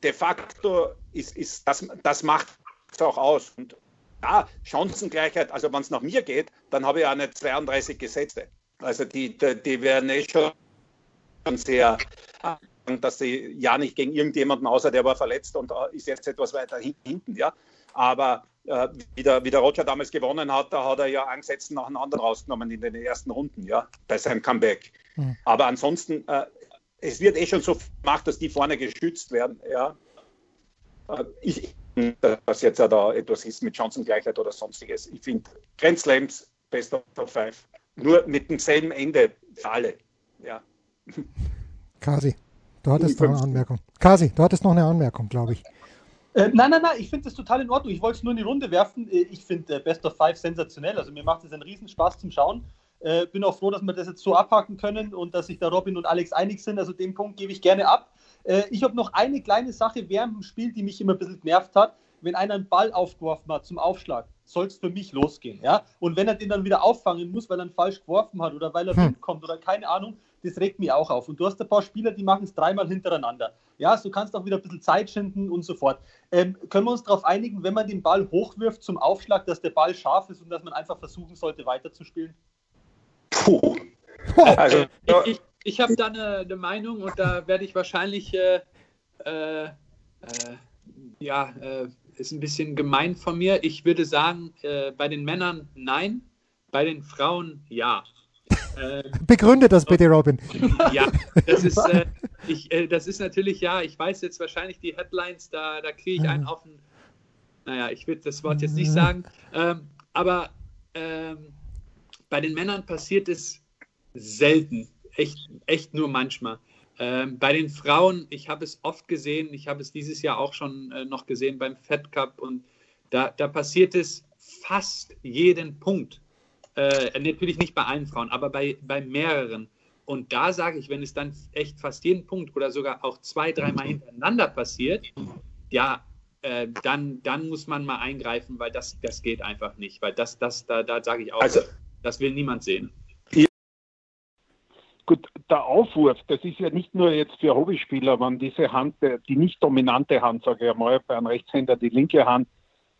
de facto ist, ist das, das macht es auch aus. Und ja, Chancengleichheit, also wenn es nach mir geht, dann habe ich auch nicht 32 Gesetze. Also die, die, die werden eh schon sehr, dass sie ja nicht gegen irgendjemanden, außer der war verletzt und äh, ist jetzt etwas weiter hinten, ja. Aber äh, wie, der, wie der Roger damals gewonnen hat, da hat er ja angesetzt nach einem anderen rausgenommen in den ersten Runden, ja, bei seinem Comeback. Mhm. Aber ansonsten, äh, es wird eh schon so gemacht, dass die vorne geschützt werden, ja. Äh, ich, dass jetzt ja da etwas ist mit Chancengleichheit oder sonstiges. Ich finde Grand Slams Best of Five. Nur mit demselben Ende für alle. Ja. Kasi, du hattest noch eine Anmerkung. Kasi, du hattest noch eine Anmerkung, glaube ich. Äh, nein, nein, nein, ich finde das total in Ordnung. Ich wollte es nur in die Runde werfen. Äh, ich finde äh, Best of Five sensationell. Also mir macht es einen Riesenspaß zum Schauen. Äh, bin auch froh, dass wir das jetzt so abhaken können und dass sich da Robin und Alex einig sind. Also den Punkt gebe ich gerne ab. Äh, ich habe noch eine kleine Sache während dem Spiel, die mich immer ein bisschen genervt hat. Wenn einer einen Ball aufgeworfen hat zum Aufschlag, soll es für mich losgehen. Ja? Und wenn er den dann wieder auffangen muss, weil er ihn falsch geworfen hat oder weil er hm. Kommt oder keine Ahnung, das regt mich auch auf. Und du hast ein paar Spieler, die machen es dreimal hintereinander. Ja, du kannst auch wieder ein bisschen Zeit schinden und so fort. Ähm, können wir uns darauf einigen, wenn man den Ball hochwirft zum Aufschlag, dass der Ball scharf ist und dass man einfach versuchen sollte, weiterzuspielen? Puh. Also, ich, ich, ich habe da eine, eine, Meinung und da werde ich wahrscheinlich, äh, äh, äh ja, äh, ist ein bisschen gemein von mir. Ich würde sagen, äh, bei den Männern nein, bei den Frauen ja. Äh, Begründe das bitte, Robin. Ja, das ist, äh, ich, äh, das ist natürlich, ja, ich weiß jetzt wahrscheinlich die Headlines, da, da kriege ich einen auf den, naja, ich will das Wort jetzt nicht sagen, ähm, aber ähm, bei den Männern passiert es selten, echt, echt nur manchmal. Ähm, bei den Frauen, ich habe es oft gesehen, ich habe es dieses Jahr auch schon äh, noch gesehen beim Fed Cup und da, da passiert es fast jeden Punkt. Äh, natürlich nicht bei allen Frauen, aber bei, bei mehreren. Und da sage ich, wenn es dann echt fast jeden Punkt oder sogar auch zwei, dreimal hintereinander passiert, ja, äh, dann, dann muss man mal eingreifen, weil das, das geht einfach nicht. Weil das, das, da, da sage ich auch, also, das will niemand sehen. Gut, der Aufwurf, das ist ja nicht nur jetzt für Hobbyspieler, wenn diese Hand, die nicht dominante Hand, sage ich mal, bei einem Rechtshänder die linke Hand,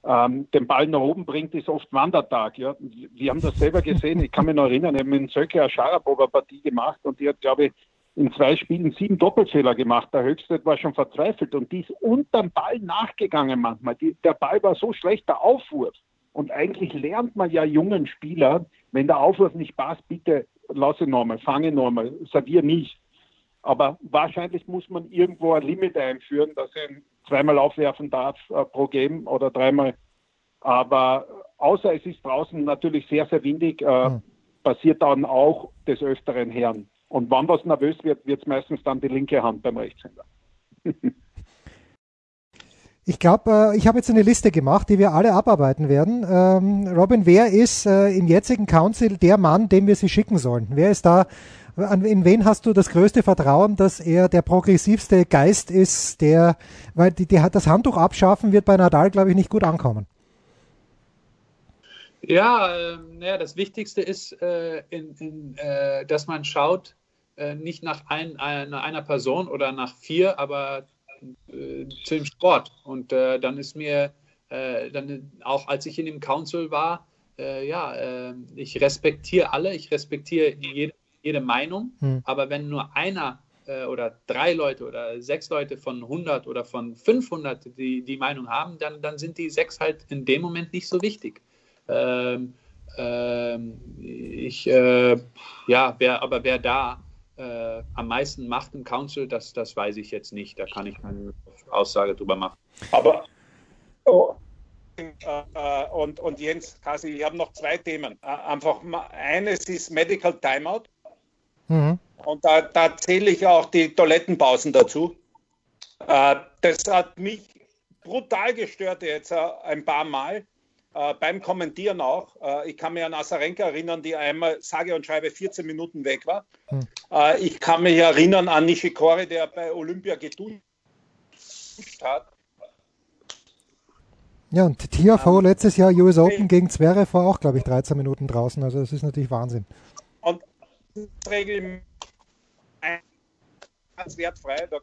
ähm, den Ball nach oben bringt, ist oft Wandertag. Ja. Wir haben das selber gesehen. Ich kann mich noch erinnern, ich habe mit Söcke eine Scharapover-Partie gemacht und die hat, glaube ich, in zwei Spielen sieben Doppelfehler gemacht. Der Höchste war schon verzweifelt und die ist unterm Ball nachgegangen manchmal. Die, der Ball war so schlecht, der Aufwurf. Und eigentlich lernt man ja jungen Spieler, wenn der Aufwurf nicht passt, bitte lass ihn nochmal, fange nochmal, servier nicht. Aber wahrscheinlich muss man irgendwo ein Limit einführen, dass er zweimal aufwerfen darf äh, pro Game oder dreimal. Aber außer es ist draußen natürlich sehr, sehr windig, äh, mhm. passiert dann auch des Öfteren Herren. Und wann was nervös wird, wird es meistens dann die linke Hand beim Rechtshänder. Ich glaube, äh, ich habe jetzt eine Liste gemacht, die wir alle abarbeiten werden. Ähm, Robin, wer ist äh, im jetzigen Council der Mann, dem wir sie schicken sollen? Wer ist da in wen hast du das größte Vertrauen, dass er der progressivste Geist ist, der, weil die, die, das Handtuch abschaffen wird bei Nadal, glaube ich, nicht gut ankommen. Ja, äh, naja, das Wichtigste ist, äh, in, in, äh, dass man schaut, äh, nicht nach ein, einer, einer Person oder nach vier, aber äh, zu dem Sport. Und äh, dann ist mir, dann auch als ich in dem Council war, ja, ich respektiere alle, ich respektiere jede, jede Meinung, hm. aber wenn nur einer oder drei Leute oder sechs Leute von 100 oder von 500 die, die Meinung haben, dann, dann sind die sechs halt in dem Moment nicht so wichtig. Ähm, ähm, ich, äh, ja, wer, aber wer da äh, am meisten macht im Council, das, das weiß ich jetzt nicht. Da kann ich keine Aussage drüber machen. Aber oh, äh, äh und, und Jens, Kasi, ich habe noch zwei Themen. Äh, einfach mal, eines ist Medical Timeout. Mhm. Und da, da zähle ich auch die Toilettenpausen dazu. Äh, das hat mich brutal gestört jetzt ein paar Mal äh, beim Kommentieren auch. Äh, ich kann mich an Asarenka erinnern, die einmal sage und schreibe 14 Minuten weg war. Hm. Äh, ich kann mich erinnern an Nishikori, der bei Olympia geduscht hat. Ja, und Tiafoe um, letztes Jahr US Open gegen Zverev war auch, glaube ich, 13 Minuten draußen. Also das ist natürlich Wahnsinn. Und Regel ganz wertfrei, da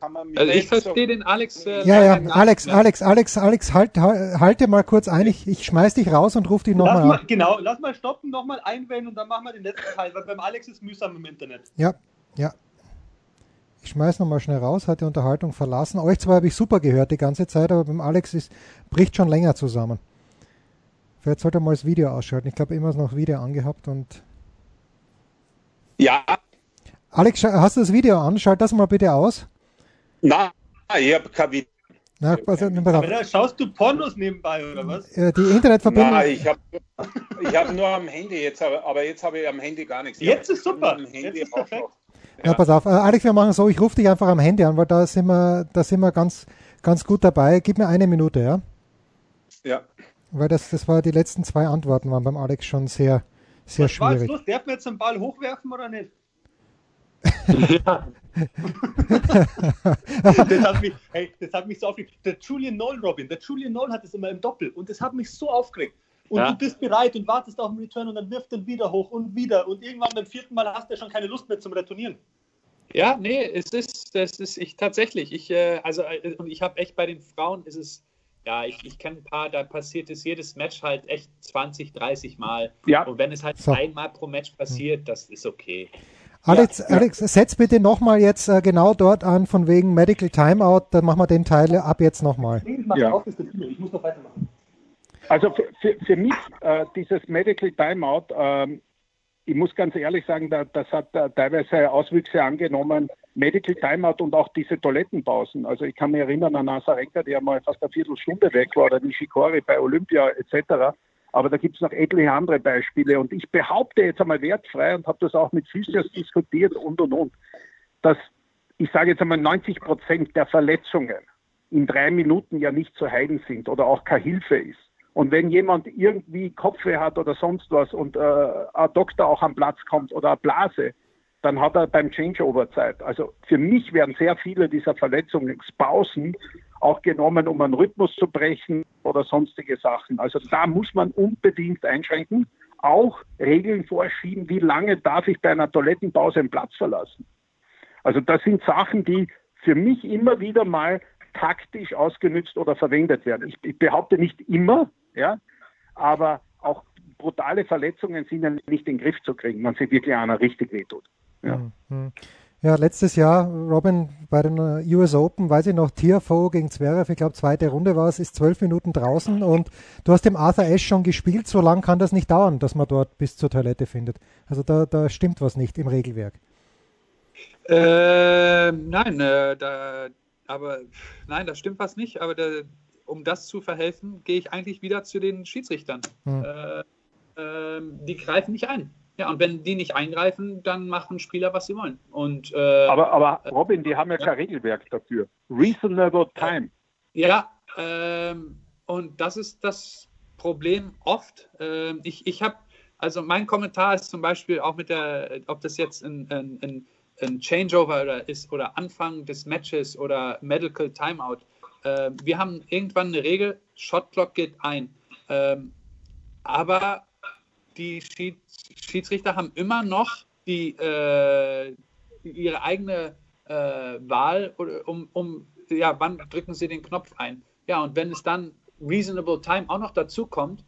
kann Also ich verstehe den Alex. Äh, ja, ja, Alex, Alex, Alex, Alex, halt, halte mal kurz ein. Ich, ich schmeiß dich raus und ruf dich nochmal an. Genau, lass mal stoppen, nochmal einwählen und dann machen wir den letzten Teil, weil beim Alex ist mühsam im Internet. Ja, ja. Ich schmeiß nochmal schnell raus, hat die Unterhaltung verlassen. Euch zwar habe ich super gehört die ganze Zeit, aber beim Alex ist, bricht schon länger zusammen. Vielleicht sollte er mal das Video ausschalten. Ich glaube, immer noch Video angehabt und. Ja. Alex, hast du das Video an? Schalt das mal bitte aus. Nein, ich habe kein Video. Na, Aber da schaust du Pornos nebenbei, oder was? Die Internetverbindung. Nein, ich habe ich hab nur am Handy jetzt, aber jetzt habe ich am Handy gar nichts. Jetzt ist super. Jetzt ist perfekt. Ja. ja. pass auf. Äh, Alex, wir machen so, ich rufe dich einfach am Handy an, weil da sind wir, da sind wir ganz, ganz gut dabei. Gib mir eine Minute, ja? Ja. Weil das, das war die letzten zwei Antworten waren beim Alex schon sehr, sehr was schwierig. Was Darf man jetzt den Ball hochwerfen oder nicht? Ja. das, hat mich, hey, das hat mich so aufgeregt. Der Julian Noll, Robin, der Julian Noll hat es immer im Doppel und das hat mich so aufgeregt. Und ja. du bist bereit und wartest auf den Return und dann wirft er wieder hoch und wieder. Und irgendwann beim vierten Mal hast du schon keine Lust mehr zum Retournieren. Ja, nee, es ist, das ist ich tatsächlich. Ich, äh, also, äh, und ich habe echt bei den Frauen ist es, ja, ich, ich kenne ein paar, da passiert es jedes Match halt echt 20, 30 Mal. Ja. Und wenn es halt so. einmal pro Match passiert, das ist okay. Alex, ja, Alex, setz bitte nochmal jetzt äh, genau dort an, von wegen Medical Timeout, dann machen wir den Teil ab jetzt nochmal. Ja. Ich muss noch weitermachen. Also für, für, für mich, äh, dieses Medical Timeout, äh, ich muss ganz ehrlich sagen, da, das hat äh, teilweise Auswüchse angenommen, Medical Timeout und auch diese Toilettenpausen. Also ich kann mich erinnern an Asarenka, der mal fast eine Viertelstunde weg war, oder Nishikori bei Olympia etc. Aber da gibt es noch etliche andere Beispiele. Und ich behaupte jetzt einmal wertfrei und habe das auch mit Physios diskutiert und und und, dass ich sage jetzt einmal 90 Prozent der Verletzungen in drei Minuten ja nicht zu heilen sind oder auch keine Hilfe ist. Und wenn jemand irgendwie Kopfweh hat oder sonst was und äh, ein Doktor auch am Platz kommt oder eine Blase, dann hat er beim Changeover Zeit. Also für mich werden sehr viele dieser Verletzungspausen auch genommen, um einen Rhythmus zu brechen oder sonstige Sachen. Also da muss man unbedingt einschränken, auch Regeln vorschieben, wie lange darf ich bei einer Toilettenpause einen Platz verlassen. Also das sind Sachen, die für mich immer wieder mal taktisch ausgenützt oder verwendet werden. Ich, ich behaupte nicht immer, ja, aber auch brutale Verletzungen sind ja nicht in den Griff zu kriegen, wenn sie wirklich einer richtig wehtut. Ja. Mhm. Ja, letztes Jahr, Robin, bei den äh, US Open, weiß ich noch, Tiafoe gegen Zverev, ich glaube zweite Runde war es, ist zwölf Minuten draußen und du hast dem Arthur Ashe schon gespielt, so lang kann das nicht dauern, dass man dort bis zur Toilette findet. Also da, da stimmt was nicht im Regelwerk. Äh, nein, äh, da, aber nein, da stimmt was nicht, aber da, um das zu verhelfen, gehe ich eigentlich wieder zu den Schiedsrichtern. Hm. Äh, ähm, die greifen nicht ein. Ja, und wenn die nicht eingreifen, dann machen Spieler, was sie wollen. Und, äh, aber, aber Robin, die haben ja kein Regelwerk dafür. Reasonable time. Ja, ähm, und das ist das Problem oft. Ähm, ich ich habe Also mein Kommentar ist zum Beispiel auch mit der, ob das jetzt ein, ein, ein, ein Changeover oder ist oder Anfang des Matches oder Medical Timeout. Äh, wir haben irgendwann eine Regel, Shot Clock geht ein. Ähm, aber die Schieds Schiedsrichter haben immer noch die, äh, ihre eigene äh, Wahl, um, um, ja, wann drücken sie den Knopf ein. Ja, und wenn es dann Reasonable Time auch noch dazu kommt,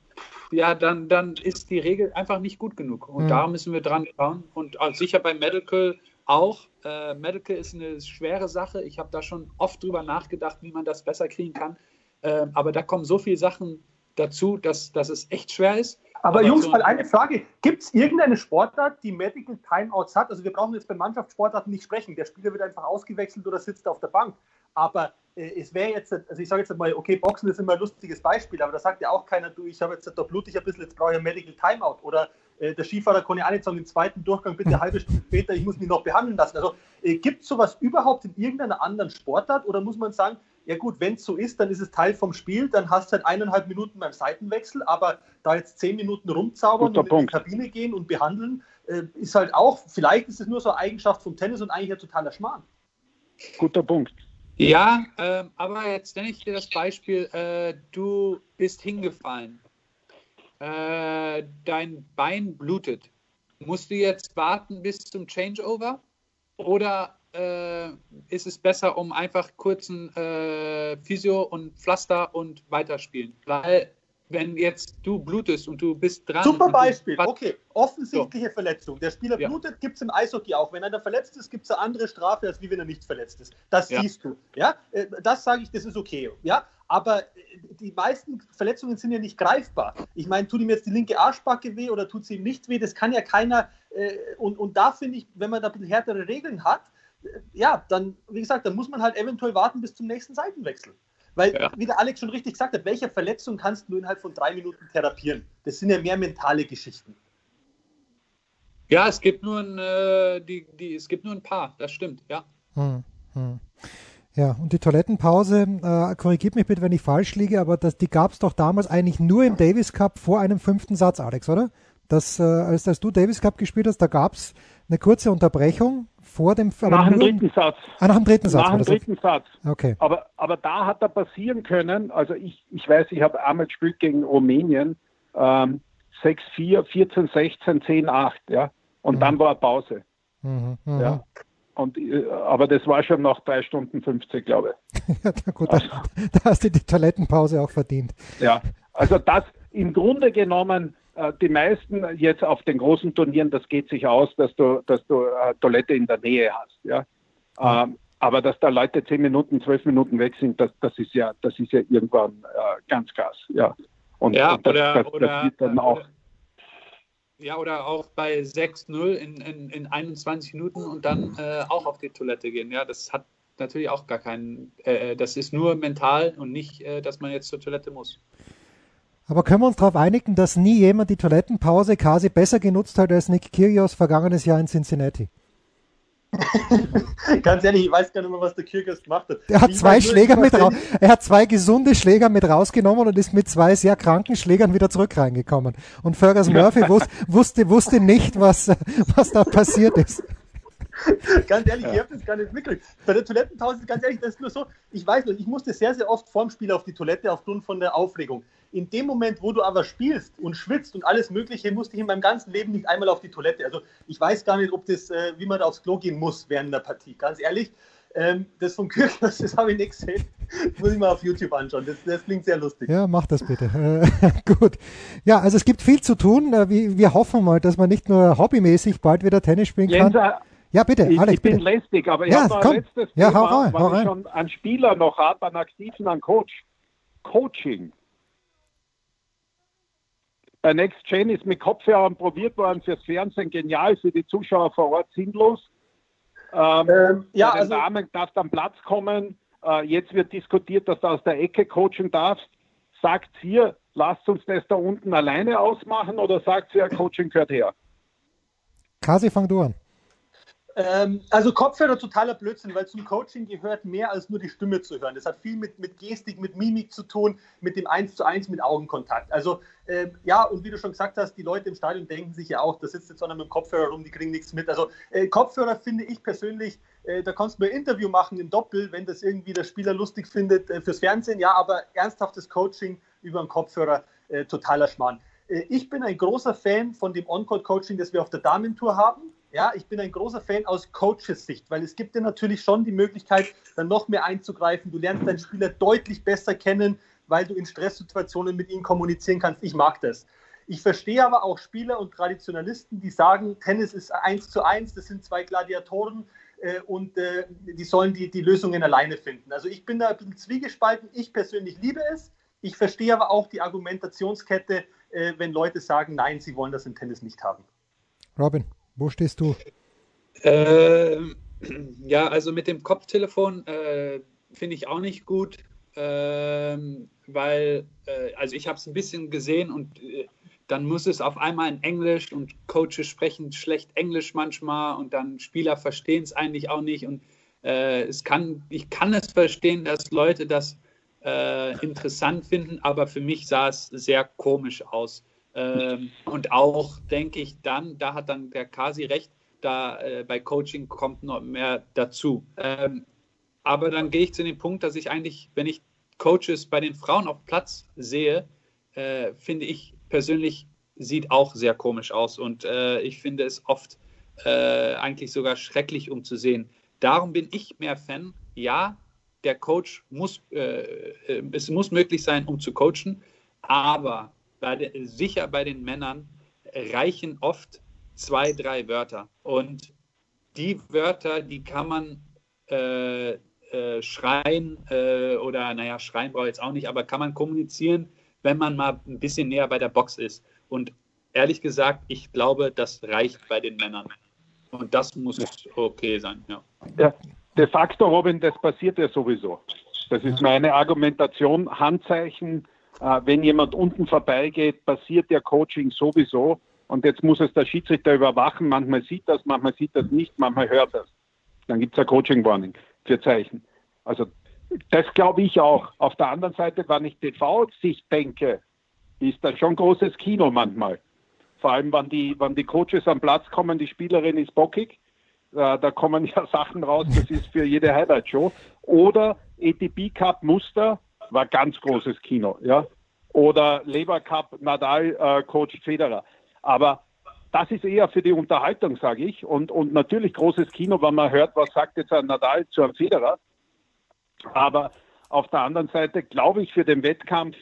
ja, dann, dann ist die Regel einfach nicht gut genug. Und mhm. da müssen wir dran schauen. Und sicher bei Medical auch. Äh, Medical ist eine schwere Sache. Ich habe da schon oft drüber nachgedacht, wie man das besser kriegen kann. Äh, aber da kommen so viele Sachen dazu, dass, dass es echt schwer ist. Aber, aber Jungs, so mal eine Frage. Gibt es irgendeine Sportart, die Medical Timeouts hat? Also wir brauchen jetzt bei Mannschaftssportarten nicht sprechen. Der Spieler wird einfach ausgewechselt oder sitzt auf der Bank. Aber äh, es wäre jetzt, also ich sage jetzt mal, okay, Boxen ist immer ein lustiges Beispiel, aber da sagt ja auch keiner, du, ich habe jetzt da blutig ein bisschen, jetzt brauche ich ein Medical Timeout. Oder der Skifahrer kann ja auch nicht sagen, im zweiten Durchgang bitte eine halbe Stunde später, ich muss mich noch behandeln lassen. Also äh, gibt es sowas überhaupt in irgendeiner anderen Sportart oder muss man sagen, ja gut, wenn es so ist, dann ist es Teil vom Spiel, dann hast du halt eineinhalb Minuten beim Seitenwechsel, aber da jetzt zehn Minuten rumzaubern Guter und Punkt. in die Kabine gehen und behandeln, äh, ist halt auch, vielleicht ist es nur so eine Eigenschaft vom Tennis und eigentlich ein totaler Schmarrn. Guter Punkt. Ja, äh, aber jetzt nenne ich dir das Beispiel, äh, du bist hingefallen, äh, dein Bein blutet. Musst du jetzt warten bis zum Changeover oder äh, ist es besser, um einfach kurzen äh, Physio und Pflaster und weiterspielen. Weil wenn jetzt du blutest und du bist dran. Super Beispiel, okay. Offensichtliche so. Verletzung. Der Spieler ja. blutet, gibt es im Eishockey auch. Wenn einer verletzt ist, gibt es eine andere Strafe, als wie wenn er nicht verletzt ist. Das ja. siehst du. Ja? Äh, das sage ich, das ist okay. Ja? Aber äh, die meisten Verletzungen sind ja nicht greifbar. Ich meine, tut ihm jetzt die linke Arschbacke weh oder tut sie ihm nicht weh? Das kann ja keiner. Äh, und, und da finde ich, wenn man da ein bisschen härtere Regeln hat, ja, dann, wie gesagt, dann muss man halt eventuell warten bis zum nächsten Seitenwechsel. Weil, ja. wie der Alex schon richtig gesagt hat, welche Verletzung kannst du innerhalb von drei Minuten therapieren? Das sind ja mehr mentale Geschichten. Ja, es gibt nur ein, äh, die, die, es gibt nur ein paar, das stimmt, ja. Hm, hm. Ja, und die Toilettenpause, äh, korrigiert mich bitte, wenn ich falsch liege, aber das, die gab es doch damals eigentlich nur im Davis Cup vor einem fünften Satz, Alex, oder? Das, äh, als, als du Davis Cup gespielt hast, da gab es eine kurze Unterbrechung vor dem Nach dem dritten Satz. Ah, nach dem dritten Satz. Nach dem dritten Satz. Okay. Aber, aber da hat er passieren können, also ich, ich weiß, ich habe einmal gespielt gegen Rumänien, ähm, 6-4, 14, 16, 10, 8, ja. Und mhm. dann war Pause. Mhm, mh. Ja. Und, äh, aber das war schon nach drei Stunden 50, glaube ich. ja, gut, also, da, da hast du die Toilettenpause auch verdient. Ja, also das im Grunde genommen äh, die meisten jetzt auf den großen Turnieren, das geht sich aus, dass du, dass du äh, Toilette in der Nähe hast. Ja? Ähm, aber dass da Leute zehn Minuten, zwölf Minuten weg sind, das, das ist ja, das ist ja irgendwann äh, ganz krass. Ja, und, ja, und das, oder, das, das oder, dann auch. Ja, oder auch bei 6-0 in, in, in 21 Minuten und dann äh, auch auf die Toilette gehen. Ja, das hat natürlich auch gar keinen, äh, äh, das ist nur mental und nicht, äh, dass man jetzt zur Toilette muss. Aber können wir uns darauf einigen, dass nie jemand die Toilettenpause quasi besser genutzt hat als Nick Kyrgios vergangenes Jahr in Cincinnati? Ganz ehrlich, ich weiß gar nicht mehr, was der Kyrgios gemacht hat. Er hat ich zwei Schläger mit raus, er hat zwei gesunde Schläger mit rausgenommen und ist mit zwei sehr kranken Schlägern wieder zurück reingekommen. Und Fergus Murphy wus, wusste, wusste nicht, was, was da passiert ist. ganz ehrlich, ja. ich habe das gar nicht mitgekriegt. Bei der Toilettenpause, ganz ehrlich, das ist nur so, ich weiß nicht, ich musste sehr, sehr oft vorm Spiel auf die Toilette aufgrund von der Aufregung. In dem Moment, wo du aber spielst und schwitzt und alles Mögliche, musste ich in meinem ganzen Leben nicht einmal auf die Toilette. Also ich weiß gar nicht, ob das, äh, wie man da aufs Klo gehen muss während der Partie. Ganz ehrlich, ähm, das vom Kyrgios, das habe ich nicht gesehen. Das muss ich mal auf YouTube anschauen. Das, das klingt sehr lustig. Ja, mach das bitte. Äh, gut. Ja, also es gibt viel zu tun. Äh, wir, wir hoffen mal, dass man nicht nur hobbymäßig bald wieder Tennis spielen kann. Jens, ja, bitte, ich, Alex. Ich bin bitte. lästig, aber ich ja, habe noch ein letztes ja, Thema, hau rein, weil hau ich rein. schon einen Spieler noch habe, einen aktiven, einen Coach. Coaching. Bei Next Gen ist mit Kopfhörern probiert worden fürs Fernsehen genial, für die Zuschauer vor Ort sinnlos. Ähm, ähm, ja, bei den also, Damen darfst am Platz kommen. Äh, jetzt wird diskutiert, dass du aus der Ecke coachen darfst. Sagt ihr, lasst uns das da unten alleine ausmachen oder sagt ihr, Coaching gehört her? Kasi, fang du an. Ähm, also Kopfhörer totaler Blödsinn, weil zum Coaching gehört mehr als nur die Stimme zu hören. Das hat viel mit, mit Gestik, mit Mimik zu tun, mit dem Eins zu Eins, mit Augenkontakt. Also äh, ja, und wie du schon gesagt hast, die Leute im Stadion denken sich ja auch, da sitzt jetzt einer mit dem Kopfhörer rum, die kriegen nichts mit. Also äh, Kopfhörer finde ich persönlich, äh, da kannst du ein Interview machen im Doppel, wenn das irgendwie der Spieler lustig findet äh, fürs Fernsehen, ja, aber ernsthaftes Coaching über einen Kopfhörer, äh, totaler Schmarrn. Äh, ich bin ein großer Fan von dem On-Court-Coaching, das wir auf der Damentour haben ja, ich bin ein großer Fan aus Coaches Sicht, weil es gibt dir natürlich schon die Möglichkeit, dann noch mehr einzugreifen. Du lernst deinen Spieler deutlich besser kennen, weil du in Stresssituationen mit ihnen kommunizieren kannst. Ich mag das. Ich verstehe aber auch Spieler und Traditionalisten, die sagen, Tennis ist eins zu eins, das sind zwei Gladiatoren äh, und äh, die sollen die, die Lösungen alleine finden. Also ich bin da ein bisschen zwiegespalten. Ich persönlich liebe es. Ich verstehe aber auch die Argumentationskette, äh, wenn Leute sagen, nein, sie wollen das im Tennis nicht haben. Robin. Wo stehst du? Äh, ja, also mit dem Kopftelefon äh, finde ich auch nicht gut, äh, weil, äh, also ich habe es ein bisschen gesehen und äh, dann muss es auf einmal in Englisch und Coaches sprechen schlecht Englisch manchmal und dann Spieler verstehen es eigentlich auch nicht und äh, es kann, ich kann es verstehen, dass Leute das interessant finden, aber für mich sah es sehr komisch aus. Ähm, und auch denke ich dann, da hat dann der Kasi recht, da äh, bei Coaching kommt noch mehr dazu. Ähm, aber dann gehe ich zu dem Punkt, dass ich eigentlich, wenn ich Coaches bei den Frauen auf Platz sehe, äh, finde ich persönlich, sieht auch sehr komisch aus. Und äh, ich finde es oft äh, eigentlich sogar schrecklich umzusehen. Darum bin ich mehr Fan. Ja, der Coach muss, äh, äh, es muss möglich sein, um zu coachen, aber bei de, sicher bei den Männern reichen oft zwei, drei Wörter. Und die Wörter, die kann man äh, äh, schreien äh, oder, naja, schreien brauche ich jetzt auch nicht, aber kann man kommunizieren, wenn man mal ein bisschen näher bei der Box ist. Und ehrlich gesagt, ich glaube, das reicht bei den Männern. Und das muss okay sein, ja. ja de facto, Robin, das passiert ja sowieso. Das ist meine Argumentation. Handzeichen, wenn jemand unten vorbeigeht, passiert der Coaching sowieso. Und jetzt muss es der Schiedsrichter überwachen. Manchmal sieht das, manchmal sieht das nicht, manchmal hört das. Dann gibt es ein Coaching-Warning für Zeichen. Also das glaube ich auch. Auf der anderen Seite, wenn ich TV-Sicht denke, ist das schon großes Kino manchmal. Vor allem, wenn die, wenn die Coaches am Platz kommen, die Spielerin ist bockig, äh, da kommen ja Sachen raus, das ist für jede Highlight-Show. Oder ATP Cup Muster, war ganz großes Kino, ja. Oder Leber Cup, Nadal, äh, Coach Federer. Aber das ist eher für die Unterhaltung, sage ich. Und, und natürlich großes Kino, wenn man hört, was sagt jetzt ein Nadal zu einem Federer. Aber auf der anderen Seite glaube ich, für den Wettkampf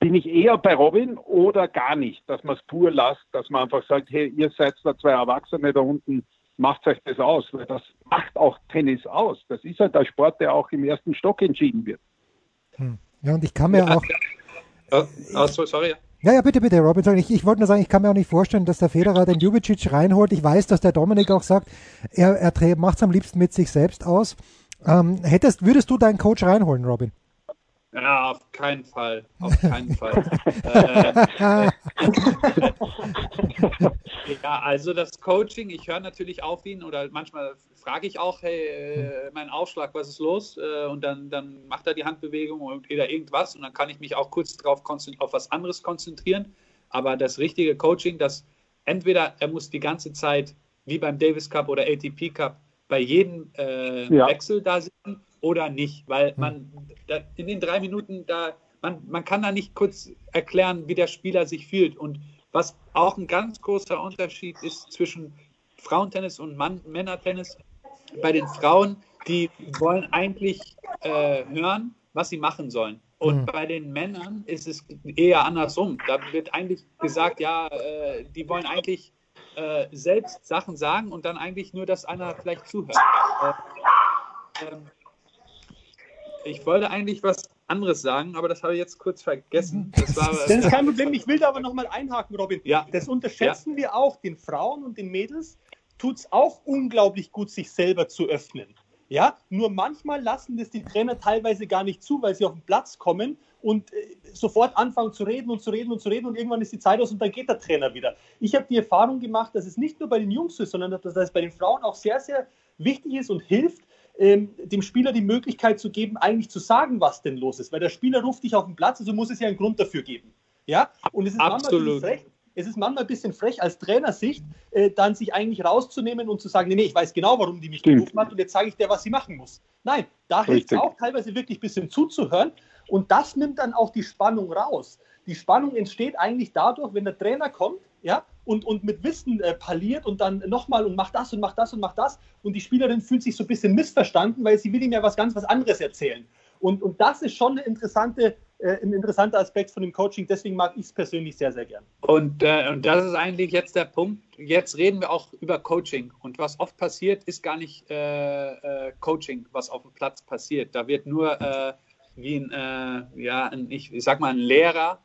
bin ich eher bei Robin oder gar nicht, dass man es pur lasst, dass man einfach sagt, hey, ihr seid da zwei Erwachsene da unten, macht euch das aus, weil das macht auch Tennis aus. Das ist halt der Sport, der auch im ersten Stock entschieden wird. Hm. Ja, und ich kann mir auch. Oh, oh, sorry. Ja, ja, bitte, bitte, Robin. Ich, ich wollte nur sagen, ich kann mir auch nicht vorstellen, dass der Federer den Jubicic reinholt. Ich weiß, dass der Dominik auch sagt, er, er macht es am liebsten mit sich selbst aus. Ähm, hättest, würdest du deinen Coach reinholen, Robin? Ja, auf keinen Fall. Auf keinen Fall. äh, ja, also das Coaching, ich höre natürlich auf ihn oder manchmal frage ich auch, hey, äh, mein Aufschlag, was ist los? Äh, und dann, dann macht er die Handbewegung oder irgendwas und dann kann ich mich auch kurz darauf auf was anderes konzentrieren. Aber das richtige Coaching, das entweder er muss die ganze Zeit wie beim Davis Cup oder ATP Cup bei jedem äh, ja. Wechsel da sitzen oder nicht, weil hm. man da, in den drei Minuten da, man, man kann da nicht kurz erklären, wie der Spieler sich fühlt. Und was auch ein ganz großer Unterschied ist zwischen Frauentennis und Mann, Männertennis. Bei den Frauen, die wollen eigentlich äh, hören, was sie machen sollen. Und mhm. bei den Männern ist es eher andersrum. Da wird eigentlich gesagt, ja, äh, die wollen eigentlich äh, selbst Sachen sagen und dann eigentlich nur, dass einer vielleicht zuhört. Äh, ähm, ich wollte eigentlich was anderes sagen, aber das habe ich jetzt kurz vergessen. Das, war, das ist kein Problem. Ich will da aber nochmal einhaken, Robin. Ja. Das unterschätzen ja. wir auch. Den Frauen und den Mädels tut es auch unglaublich gut, sich selber zu öffnen. Ja, nur manchmal lassen das die Trainer teilweise gar nicht zu, weil sie auf den Platz kommen und äh, sofort anfangen zu reden und zu reden und zu reden und irgendwann ist die Zeit aus und dann geht der Trainer wieder. Ich habe die Erfahrung gemacht, dass es nicht nur bei den Jungs ist, sondern dass es bei den Frauen auch sehr, sehr wichtig ist und hilft, ähm, dem Spieler die Möglichkeit zu geben, eigentlich zu sagen, was denn los ist. Weil der Spieler ruft dich auf den Platz, also muss es ja einen Grund dafür geben. Ja, und es ist Absolut. manchmal frech, es ist manchmal ein bisschen frech als Trainersicht, äh, dann sich eigentlich rauszunehmen und zu sagen, nee, nee, ich weiß genau, warum die mich gerufen hat und jetzt sage ich dir, was sie machen muss. Nein, da hilft es auch teilweise wirklich ein bisschen zuzuhören und das nimmt dann auch die Spannung raus. Die Spannung entsteht eigentlich dadurch, wenn der Trainer kommt, ja, und, und mit Wissen äh, parliert und dann nochmal und macht das und macht das und macht das und die Spielerin fühlt sich so ein bisschen missverstanden, weil sie will ihm ja was ganz was anderes erzählen. Und, und das ist schon eine interessante, äh, ein interessanter Aspekt von dem Coaching, deswegen mag ich es persönlich sehr, sehr gern. Und, äh, und das ist eigentlich jetzt der Punkt. Jetzt reden wir auch über Coaching. Und was oft passiert, ist gar nicht äh, äh, Coaching, was auf dem Platz passiert. Da wird nur äh, wie ein, äh, ja, ein, ich, ich sag mal, ein Lehrer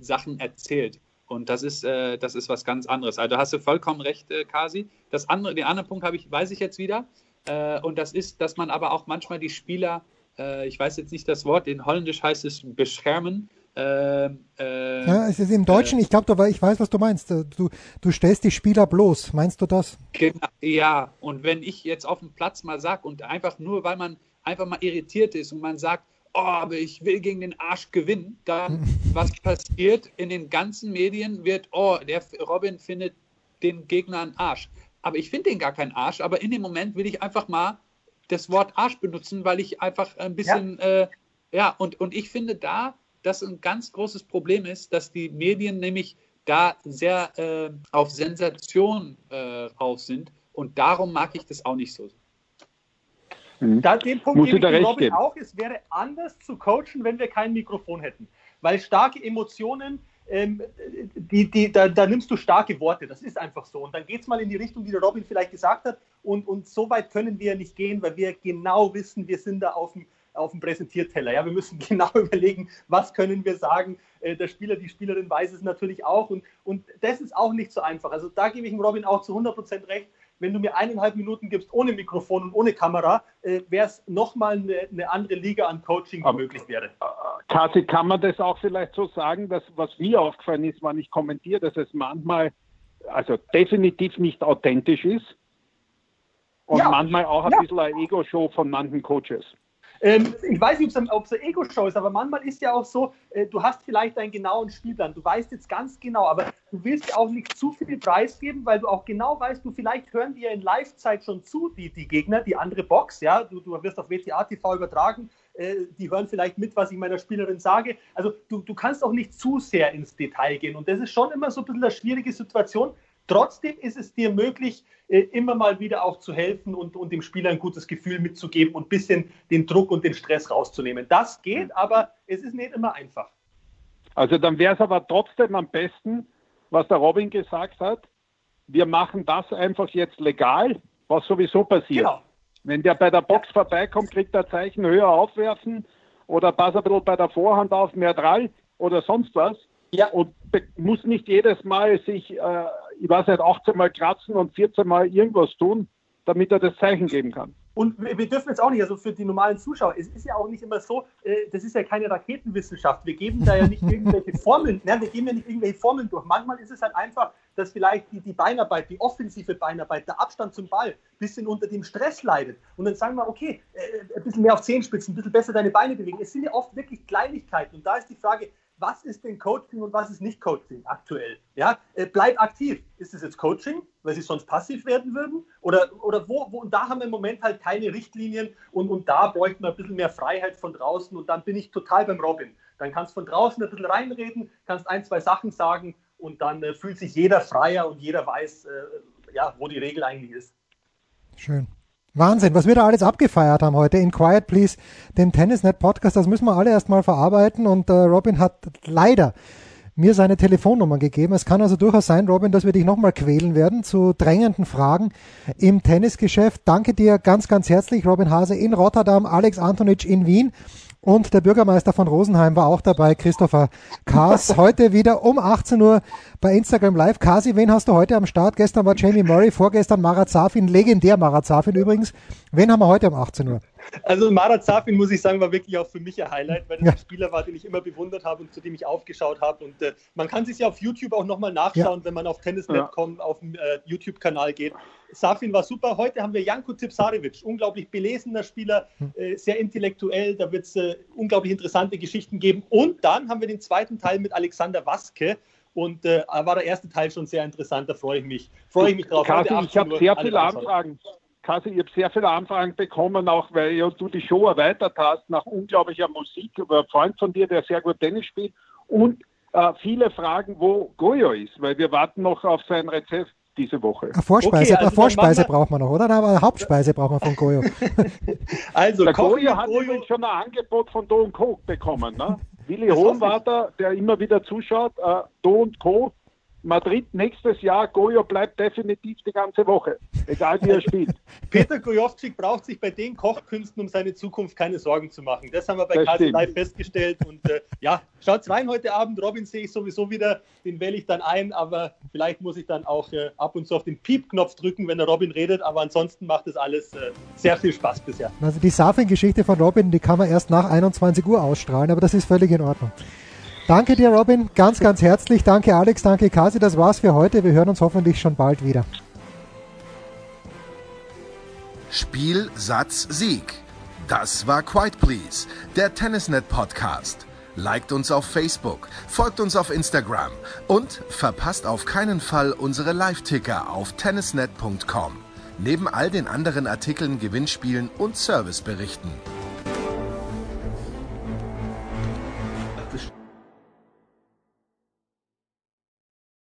Sachen erzählt. Und das ist, äh, das ist was ganz anderes. Also hast du vollkommen recht, äh, Kasi. Das andere, den anderen Punkt habe ich, weiß ich jetzt wieder. Äh, und das ist, dass man aber auch manchmal die Spieler, äh, ich weiß jetzt nicht das Wort, in Holländisch heißt es beschärmen. Äh, äh, Ja, es ist im Deutschen, ich glaube, ich weiß, was du meinst. Du, du stellst die Spieler bloß. Meinst du das? Genau, ja, und wenn ich jetzt auf dem Platz mal sage und einfach nur, weil man einfach mal irritiert ist und man sagt, oh, aber ich will gegen den Arsch gewinnen, dann was passiert in den ganzen Medien wird, oh, der Robin findet den Gegner einen Arsch. Aber ich finde den gar keinen Arsch, aber in dem Moment will ich einfach mal das Wort Arsch benutzen, weil ich einfach ein bisschen, ja, äh, ja und, und ich finde da, dass ein ganz großes Problem ist, dass die Medien nämlich da sehr äh, auf Sensation äh, raus sind. Und darum mag ich das auch nicht so. Da, den Punkt Muss gebe ich Robin geben. auch. Es wäre anders zu coachen, wenn wir kein Mikrofon hätten. Weil starke Emotionen, ähm, die, die, da, da nimmst du starke Worte. Das ist einfach so. Und dann geht es mal in die Richtung, die der Robin vielleicht gesagt hat. Und, und so weit können wir nicht gehen, weil wir genau wissen, wir sind da auf dem, auf dem Präsentierteller. Ja, wir müssen genau überlegen, was können wir sagen. Äh, Der Spieler, die Spielerin weiß es natürlich auch. Und, und das ist auch nicht so einfach. Also da gebe ich dem Robin auch zu 100% recht. Wenn du mir eineinhalb Minuten gibst ohne Mikrofon und ohne Kamera, äh, wäre es nochmal eine, eine andere Liga an Coaching, die möglich wäre. Kasi, kann man das auch vielleicht so sagen, dass was mir aufgefallen ist, wann ich kommentiere, dass es manchmal, also definitiv nicht authentisch ist und Ja. manchmal auch ein Ja. bisschen eine Ego-Show von manchen Coaches. Ähm, ich weiß nicht, ob es eine Ego-Show ist, aber manchmal ist ja auch so, äh, du hast vielleicht einen genauen Spielplan, du weißt jetzt ganz genau, aber du willst auch nicht zu viel preisgeben, weil du auch genau weißt, du vielleicht hören die ja in Live-Zeit schon zu, die, die Gegner, die andere Box, ja, du, du wirst auf WTA TV übertragen, äh, die hören vielleicht mit, was ich meiner Spielerin sage. Also du, du kannst auch nicht zu sehr ins Detail gehen und das ist schon immer so ein bisschen eine schwierige Situation. Trotzdem ist es dir möglich, äh, immer mal wieder auch zu helfen und, und dem Spieler ein gutes Gefühl mitzugeben und ein bisschen den Druck und den Stress rauszunehmen. Das geht, aber es ist nicht immer einfach. Also dann wäre es aber trotzdem am besten, was der Robin gesagt hat, wir machen das einfach jetzt legal, was sowieso passiert. Genau. Wenn der bei der Box vorbeikommt, kriegt er Zeichen höher aufwerfen oder pass ein bisschen bei der Vorhand auf, mehr Drall oder sonst was. Ja. Und muss nicht jedes Mal sich, äh, ich weiß nicht, 18 Mal kratzen und 14 Mal irgendwas tun, damit er das Zeichen geben kann. Und wir dürfen jetzt auch nicht, also für die normalen Zuschauer, es ist ja auch nicht immer so, äh, das ist ja keine Raketenwissenschaft. Wir geben da ja nicht irgendwelche Formeln, nein, wir geben ja nicht irgendwelche Formeln durch. Manchmal ist es halt einfach, dass vielleicht die, die Beinarbeit, die offensive Beinarbeit, der Abstand zum Ball ein bisschen unter dem Stress leidet. Und dann sagen wir, okay, äh, ein bisschen mehr auf Zehenspitzen, ein bisschen besser deine Beine bewegen. Es sind ja oft wirklich Kleinigkeiten. Und da ist die Frage, was ist denn Coaching und was ist nicht Coaching aktuell? Ja, äh, bleib aktiv. Ist es jetzt Coaching, weil sie sonst passiv werden würden? Oder, oder wo, wo? Und da haben wir im Moment halt keine Richtlinien und, und da bräuchten wir ein bisschen mehr Freiheit von draußen und dann bin ich total beim Robin. Dann kannst du von draußen ein bisschen reinreden, kannst ein, zwei Sachen sagen und dann äh, fühlt sich jeder freier und jeder weiß, äh, ja, wo die Regel eigentlich ist. Schön. Wahnsinn, was wir da alles abgefeiert haben heute in Quiet Please, dem Tennisnet Podcast, das müssen wir alle erstmal verarbeiten und äh, Robin hat leider mir seine Telefonnummer gegeben. Es kann also durchaus sein, Robin, dass wir dich nochmal quälen werden zu drängenden Fragen im Tennisgeschäft. Danke dir ganz, ganz herzlich, Robin Hase in Rotterdam, Alex Antonic in Wien. Und der Bürgermeister von Rosenheim war auch dabei, Christopher Kaas. Heute wieder um 18 Uhr bei Instagram Live. Kasi, wen hast du heute am Start? Gestern war Jamie Murray, vorgestern Marat Safin, legendär Marat Safin übrigens. Wen haben wir heute um 18 Uhr? Also Marat Safin, muss ich sagen, war wirklich auch für mich ein Highlight, weil das ja. ein Spieler war, den ich immer bewundert habe und zu dem ich aufgeschaut habe. Und äh, man kann sich ja auf YouTube auch nochmal nachschauen, ja. wenn man auf tennisnet.com ja. auf den äh, YouTube-Kanal geht. Safin war super. Heute haben wir Janko Tipsarevic, unglaublich belesener Spieler, hm. äh, sehr intellektuell. Da wird es äh, unglaublich interessante Geschichten geben. Und dann haben wir den zweiten Teil mit Alexander Waske. Und äh, war der erste Teil schon sehr interessant, da freue ich mich. Freue ich mich drauf. Kasi, ich habe sehr viele Anfragen. Kasi, ich habe sehr viele Anfragen bekommen, auch weil ja, du die Show erweitert hast, nach unglaublicher Musik über einen Freund von dir, der sehr gut Tennis spielt. Und äh, viele Fragen, wo Goyo ist, weil wir warten noch auf sein Rezept diese Woche. Eine Vorspeise, okay, also eine Vorspeise braucht man noch, oder? Aber eine Hauptspeise braucht man von Goyo. also, der Goyo hat übrigens schon ein Angebot von Do Co. bekommen. Ne? Willi Hohenwarter, der immer wieder zuschaut, äh, Do Co. Madrid nächstes Jahr, Gojo bleibt definitiv die ganze Woche, egal wie er spielt. Peter Gojovcik braucht sich bei den Kochkünsten um seine Zukunft keine Sorgen zu machen. Das haben wir bei Kasi Live festgestellt. Und äh, ja, schaut rein heute Abend. Robin sehe ich sowieso wieder, den wähle ich dann ein, aber vielleicht muss ich dann auch äh, ab und zu auf den Piep-Knopf drücken, wenn der Robin redet. Aber ansonsten macht das alles äh, sehr viel Spaß bisher. Also die Safin-Geschichte von Robin, die kann man erst nach 21 Uhr ausstrahlen, aber das ist völlig in Ordnung. Danke dir, Robin, ganz, ganz herzlich. Danke, Alex, danke, Kasi. Das war's für heute. Wir hören uns hoffentlich schon bald wieder. Spiel, Satz, Sieg. Das war Quiet Please, der Tennisnet Podcast. Liked uns auf Facebook, folgt uns auf Instagram und verpasst auf keinen Fall unsere Live-Ticker auf tennisnet.com. Neben all den anderen Artikeln, Gewinnspielen und Serviceberichten.